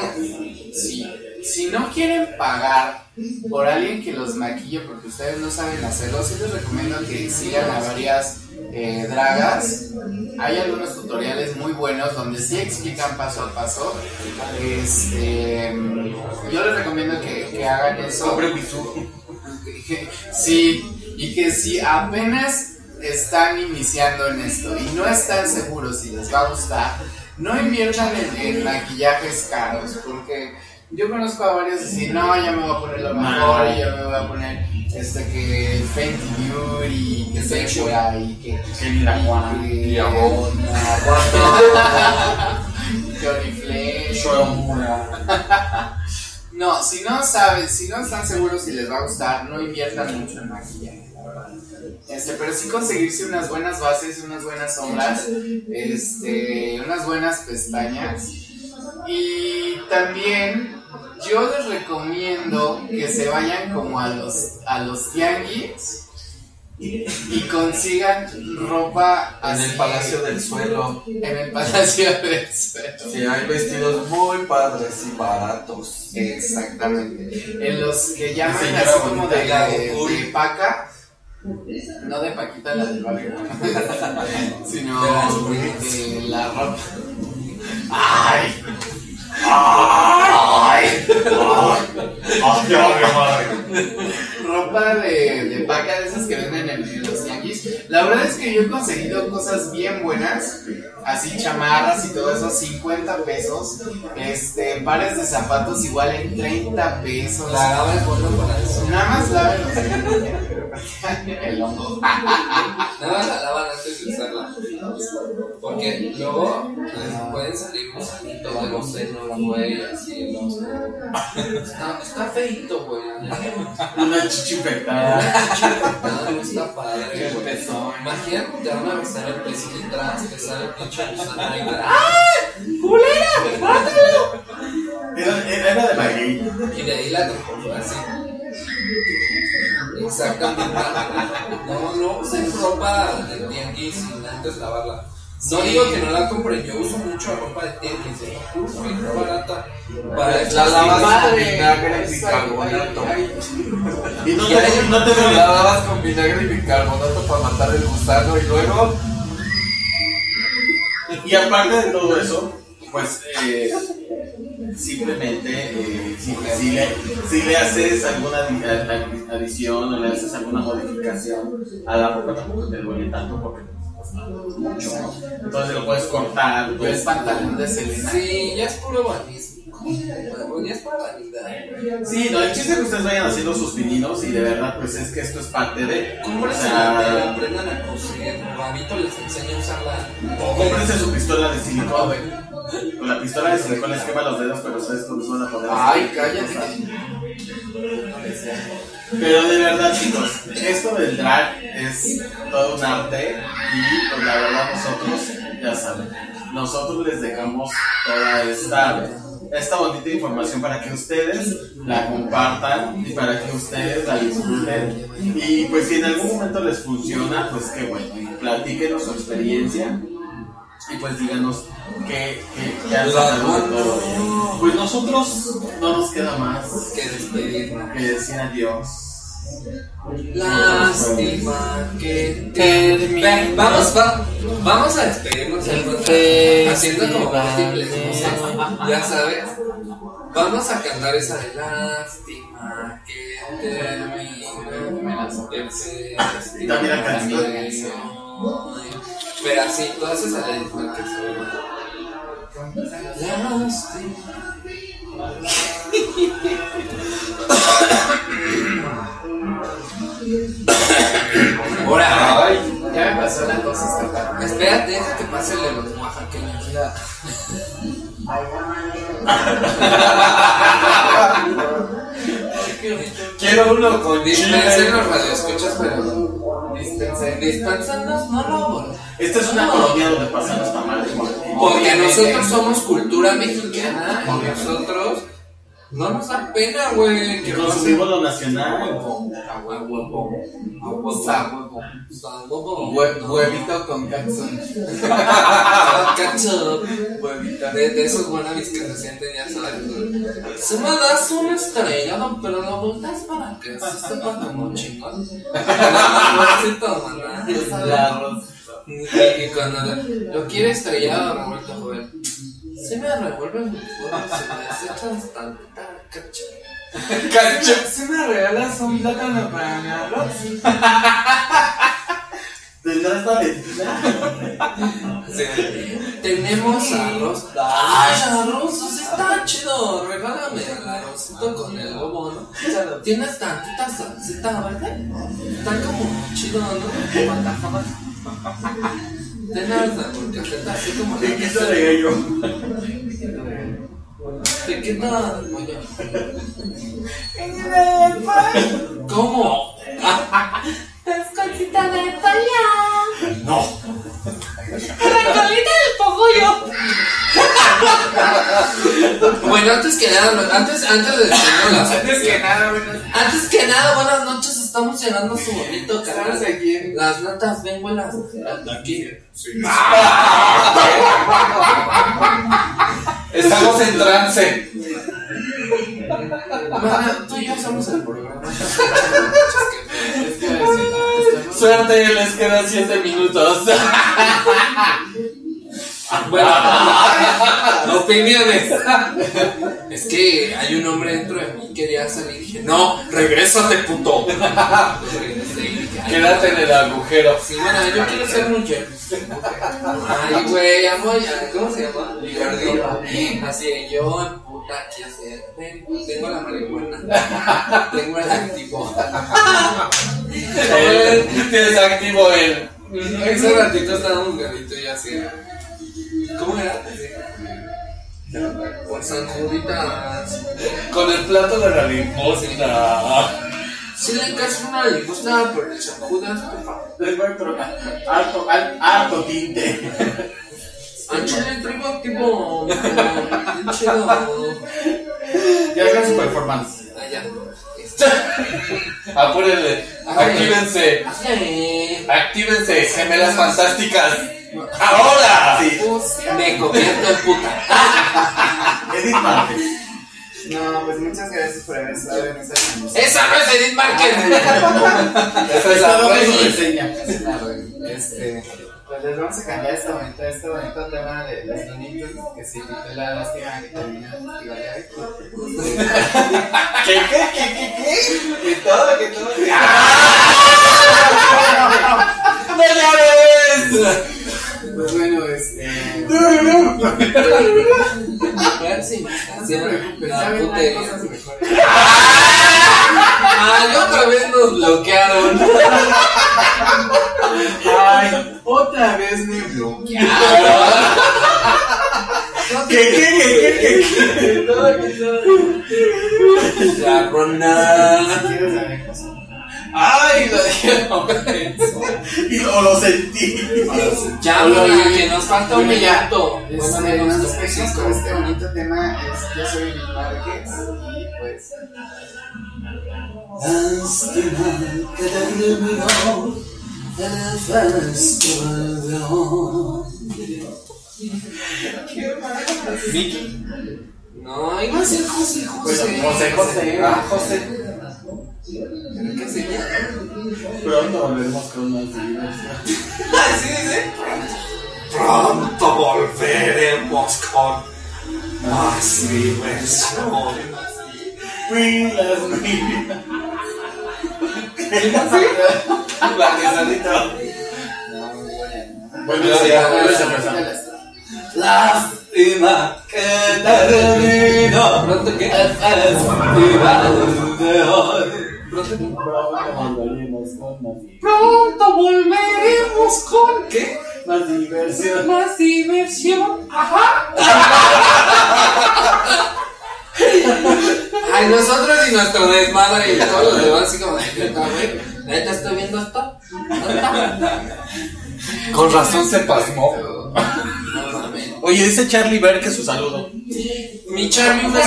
sí, si no quieren pagar por alguien que los maquille porque ustedes no saben hacerlo, sí les recomiendo que sigan a varias eh, dragas. Hay algunos tutoriales muy buenos donde sí explican paso a paso. Este, yo les recomiendo que, que hagan eso. Que- Sí, y que si apenas están iniciando en esto y no están seguros si les va a gustar, no inviertan en, en maquillajes caros, porque yo conozco a varios y decir, no, ya me voy a poner lo mejor, y ya me voy a poner este que Fenty Beauty, que Sephora y que Que ni la Juana. que- Y Avon. Johnny Flash. No, si no saben, si no están seguros si les va a gustar, no inviertan mucho en maquillaje, la verdad. Este, pero sí conseguirse unas buenas bases, unas buenas sombras, este, unas buenas pestañas. Y también yo les recomiendo que se vayan como a los, a los tianguis y consigan ropa En el Palacio del Suelo. en el Palacio (laughs) del Suelo. Sí, hay vestidos muy padres y baratos. Exactamente. En los que llaman así como de, bonita, de, de paca. No de Paquita la del barrio. (laughs) sino de la ropa. ¡Ay! ¡Ay! Ropa de, de paca de esas que venden en, en los tianguis. La verdad es que yo he conseguido cosas bien buenas. Así chamarras y todo eso, 50 pesos. Este, pares de zapatos igual en 30 pesos. La gama es bueno para eso. Nada más laven el hongo. (laughs) Nada más la lavan antes de usarla. Porque luego les pueden salir gusanitos de los senos, güey, así. los- Está, está feito, güey. Una chichi infectada. Nada, no está padre, güey. Imagínate, te van a besar el pezón y tras, te sale el pinche gusano ahí, güey. Era, era de la gay. Y de ahí la transformó así. Exactamente. No, no usen ropa de tianguis sin antes lavarla. No digo que no la compren, yo uso mucho ropa de tianguis, de puro ropa barata. Para La lavas con vinagre y bicarbonato. Y no Y hay- te, no te La lavas con vinagre y bicarbonato para matar el gusano y luego Y aparte de todo eso, pues eh, simplemente eh, si, le, si le haces alguna adi- adi- adición o le haces alguna modificación a la ropa, tampoco te duele tanto porque pues, mucho. Entonces lo puedes cortar, pues. pantalón de Selena. Sí, ya es puro. Sí, no, el chiste es que ustedes vayan haciendo sus pininos y de verdad, pues es que esto es parte de. Cómprense la aprendan a coser. Babito les enseña a usarla. o cómprense su pistola de silicón. Con la pistola de silicón les quema los dedos, pero ustedes no les van a poder. Ay, cállate. Pero de verdad, chicos, esto del drag es todo un arte y pues la verdad nosotros, ya saben, nosotros les dejamos toda esta, esta bonita información para que ustedes la compartan y para que ustedes la disfruten. Y pues si en algún momento les funciona, pues qué bueno, platíquenos su experiencia y pues díganos qué, qué, qué han pasado todo. Pues nosotros no nos queda más Que despedirnos. que decir adiós. Lástima que termine. Vamos, va- vamos a despedirnos haciendo como múltiples cosas. Ya sabes. Vamos a cantar esa de lástima que termine. También la canción. Pero así, todas esas de que se Lástima. Ahora, Ay, ya me pasó la tos esta espérate, deja que pase el de los oaxaqueños. Quiero uno con Dispensen los radioescuchas, pero dispensen. No lo boludo. Esta es una colonia donde pasan los tamales. Porque nosotros somos cultura mexicana y nosotros no nos da pena, güey. Que nos consumimos lo nacional. A huevo. A huevo. A huevo. A huevo. Hue- huevito con catsup. (laughs) Cacho. De, de esos wannabes que se sienten, ya sabes. Se me das una estrella, no, pero lo volteas para que se sepa como chingón. Arrocito, maná, ya sabes. Y, cuando lo quiere estrellado, revuelto, joven. Se me revuelven los huevos, se me desechan tantita cacho. (laughs) Cacho. Si me regalas un plátano para mi arroz. ¿Tendrás Valentina? Sí. Tenemos arroz. ¡Ay, arroz! sí está chido! Regálame el arrocito con el huevo, ¿no? Tienes tantita salsita, ¿verdad? Está como chido, ¿no? (laughs) Tenés la burcajeta así como la ¿De qué se regué yo? ¿De qué tal, pollo? ¿Cómo? Pescotita de pollo. No. Rancolita del pogollo. Bueno, antes que nada, antes, antes de las Antes que nada, bueno, Antes que nada, buenas noches, estamos llegando a su bonito canal. aquí en Las notas bien buenas. De aquí. Estamos en trance. Tú y yo somos el programa. (laughs) Suerte, les quedan 7 minutos. (laughs) Bueno, (laughs) opiniones. (laughs) Es que hay un hombre dentro de mí que quería salir y dije, no, regrésate, puto. Y dije, "Ay, Quédate en el agujero. Sí, bueno, yo quiero ser mujer. Ay, güey, amo ya. ¿Cómo se llama? Así de yo, puta, ¿qué hacer? Tengo la marihuana. Tengo el activo. El- Tienes activo el. Ese ratito estábamos Gabito y yo así. ¿Cómo era? Por San Juditas. Con el plato de la limosna. Si le encaja una ligusta por el San Judas, por favor. Probar. Harto, har- harto tinte. Al chile traigo tipo. como, bien chido. Ya hagan su performance. Allá. Este, Apúrenle. Actívense. Actívense, gemelas fantásticas. ¡Ahora! Sí. Me convierto en puta. (laughs) Edith Márquez. No, pues muchas gracias por haber estado en esta. Esa no es Edith Márquez. Esa es la reseña. Este, pues les vamos a cambiar esta bonita, este bonito tema de los donitos que se titula Lástima que termina de hoy. ¿Qué, qué, qué, qué, qué? (laughs) Que todo, que todo. (laughs) ¡No llames! Pues bueno, este. No cosas mejores. Ay, otra vez nos bloquearon. Ay, otra vez me bloquearon. No ¿Qué, qué, qué, qué, qué? La ronda. ¿Quieres saber cosas? Ay, lo dije. Y lo, lo sentí. Ya, Lo- mira, que nos falta un minuto. Bueno, nos nos despedimos con este bonito tema. Es, yo soy Luis Márquez y pues. Lástima que terminó el festival de hoy. Vicky. No, iba a ser José Pues, José. José José. Ah, José. ¿Pero qué sería? Pronto volveremos con más diversión. Así dice. Pronto volveremos con más diversión. Pilas, mira. La que salita. No, muy buena. Bueno, Ya, sí, ya, vuelve ya. esa persona. Lástima que terminó ¿Pronto qué? el festival de hoy. ¿Pronto? Volveremos con más Pronto volveremos con ¿Qué? Más diversión. más diversión. Ajá. Ay, nosotros y nuestro desmadre y todos los demás así como de, "Neta, güey, neta estoy viendo esto. Con razón se pasmó. Oye, dice Charlie Ver que su saludo. Mi Charlie fue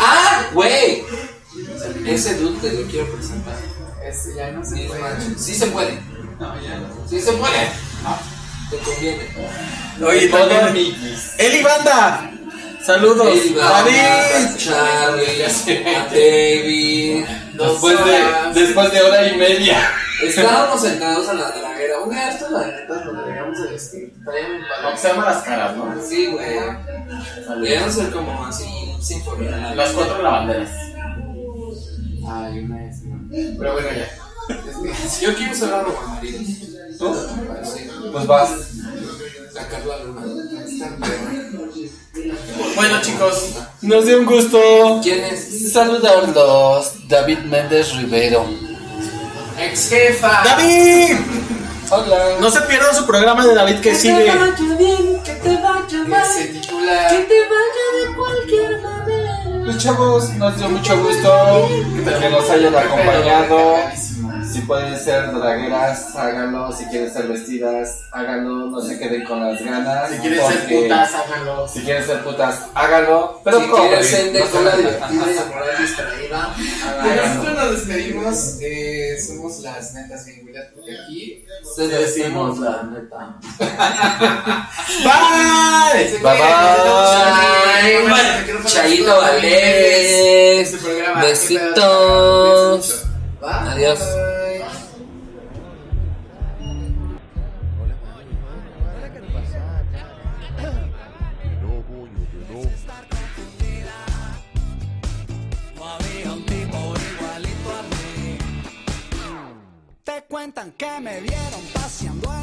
¡Ah, güey! Ese dude te lo quiero presentar. Este ya no Sí, se es puede. macho. Sí se puede. No, ya no. Sí se puede. Te conviene. Oye, Todo. Mikis. Eli Banda. Saludos. Ey, va, David. Charlie, (laughs) a David. Después de, después de hora y media. Estábamos sentados a la draguera. Un día esto, la neta, nos deberíamos de vestir. Bien padre. Se llaman las caras, ¿no? Sí, güey. Deberían ser como así, sinfonía. Las cuatro lavanderas. Ay, una vez, no. Pero bueno, ya. Yo quiero ser la Roma Maridos. ¿Tú? Sí. Pues vas. Sacar la luna. Está bien. Bueno, chicos. Nos dio un gusto ¿Quién es? saludarlos. David Méndez Rivero. Ex jefa. David. Hola. No se pierdan su programa de David que Que te sigue. vaya bien, que te vaya Que mal. Que te vaya de cualquier manera. Pues chavos, nos dio mucho gusto que nos hayan acompañado. Si pueden ser dragueras, háganlo. Si quieren ser vestidas, háganlo. No se queden con las ganas. Si quieren ser putas, háganlo. Si quieren ser putas, háganlo. Pero si quieres ser de cola divertida y distraída, nosotros nos despedimos. Eh, somos las netas bien güeras porque aquí. Se Decimos la neta. Bye. Bye, bye. Pasar Chaito Valdés. este programa. Besitos. Bye. Adiós. Cuentan que me vieron paseando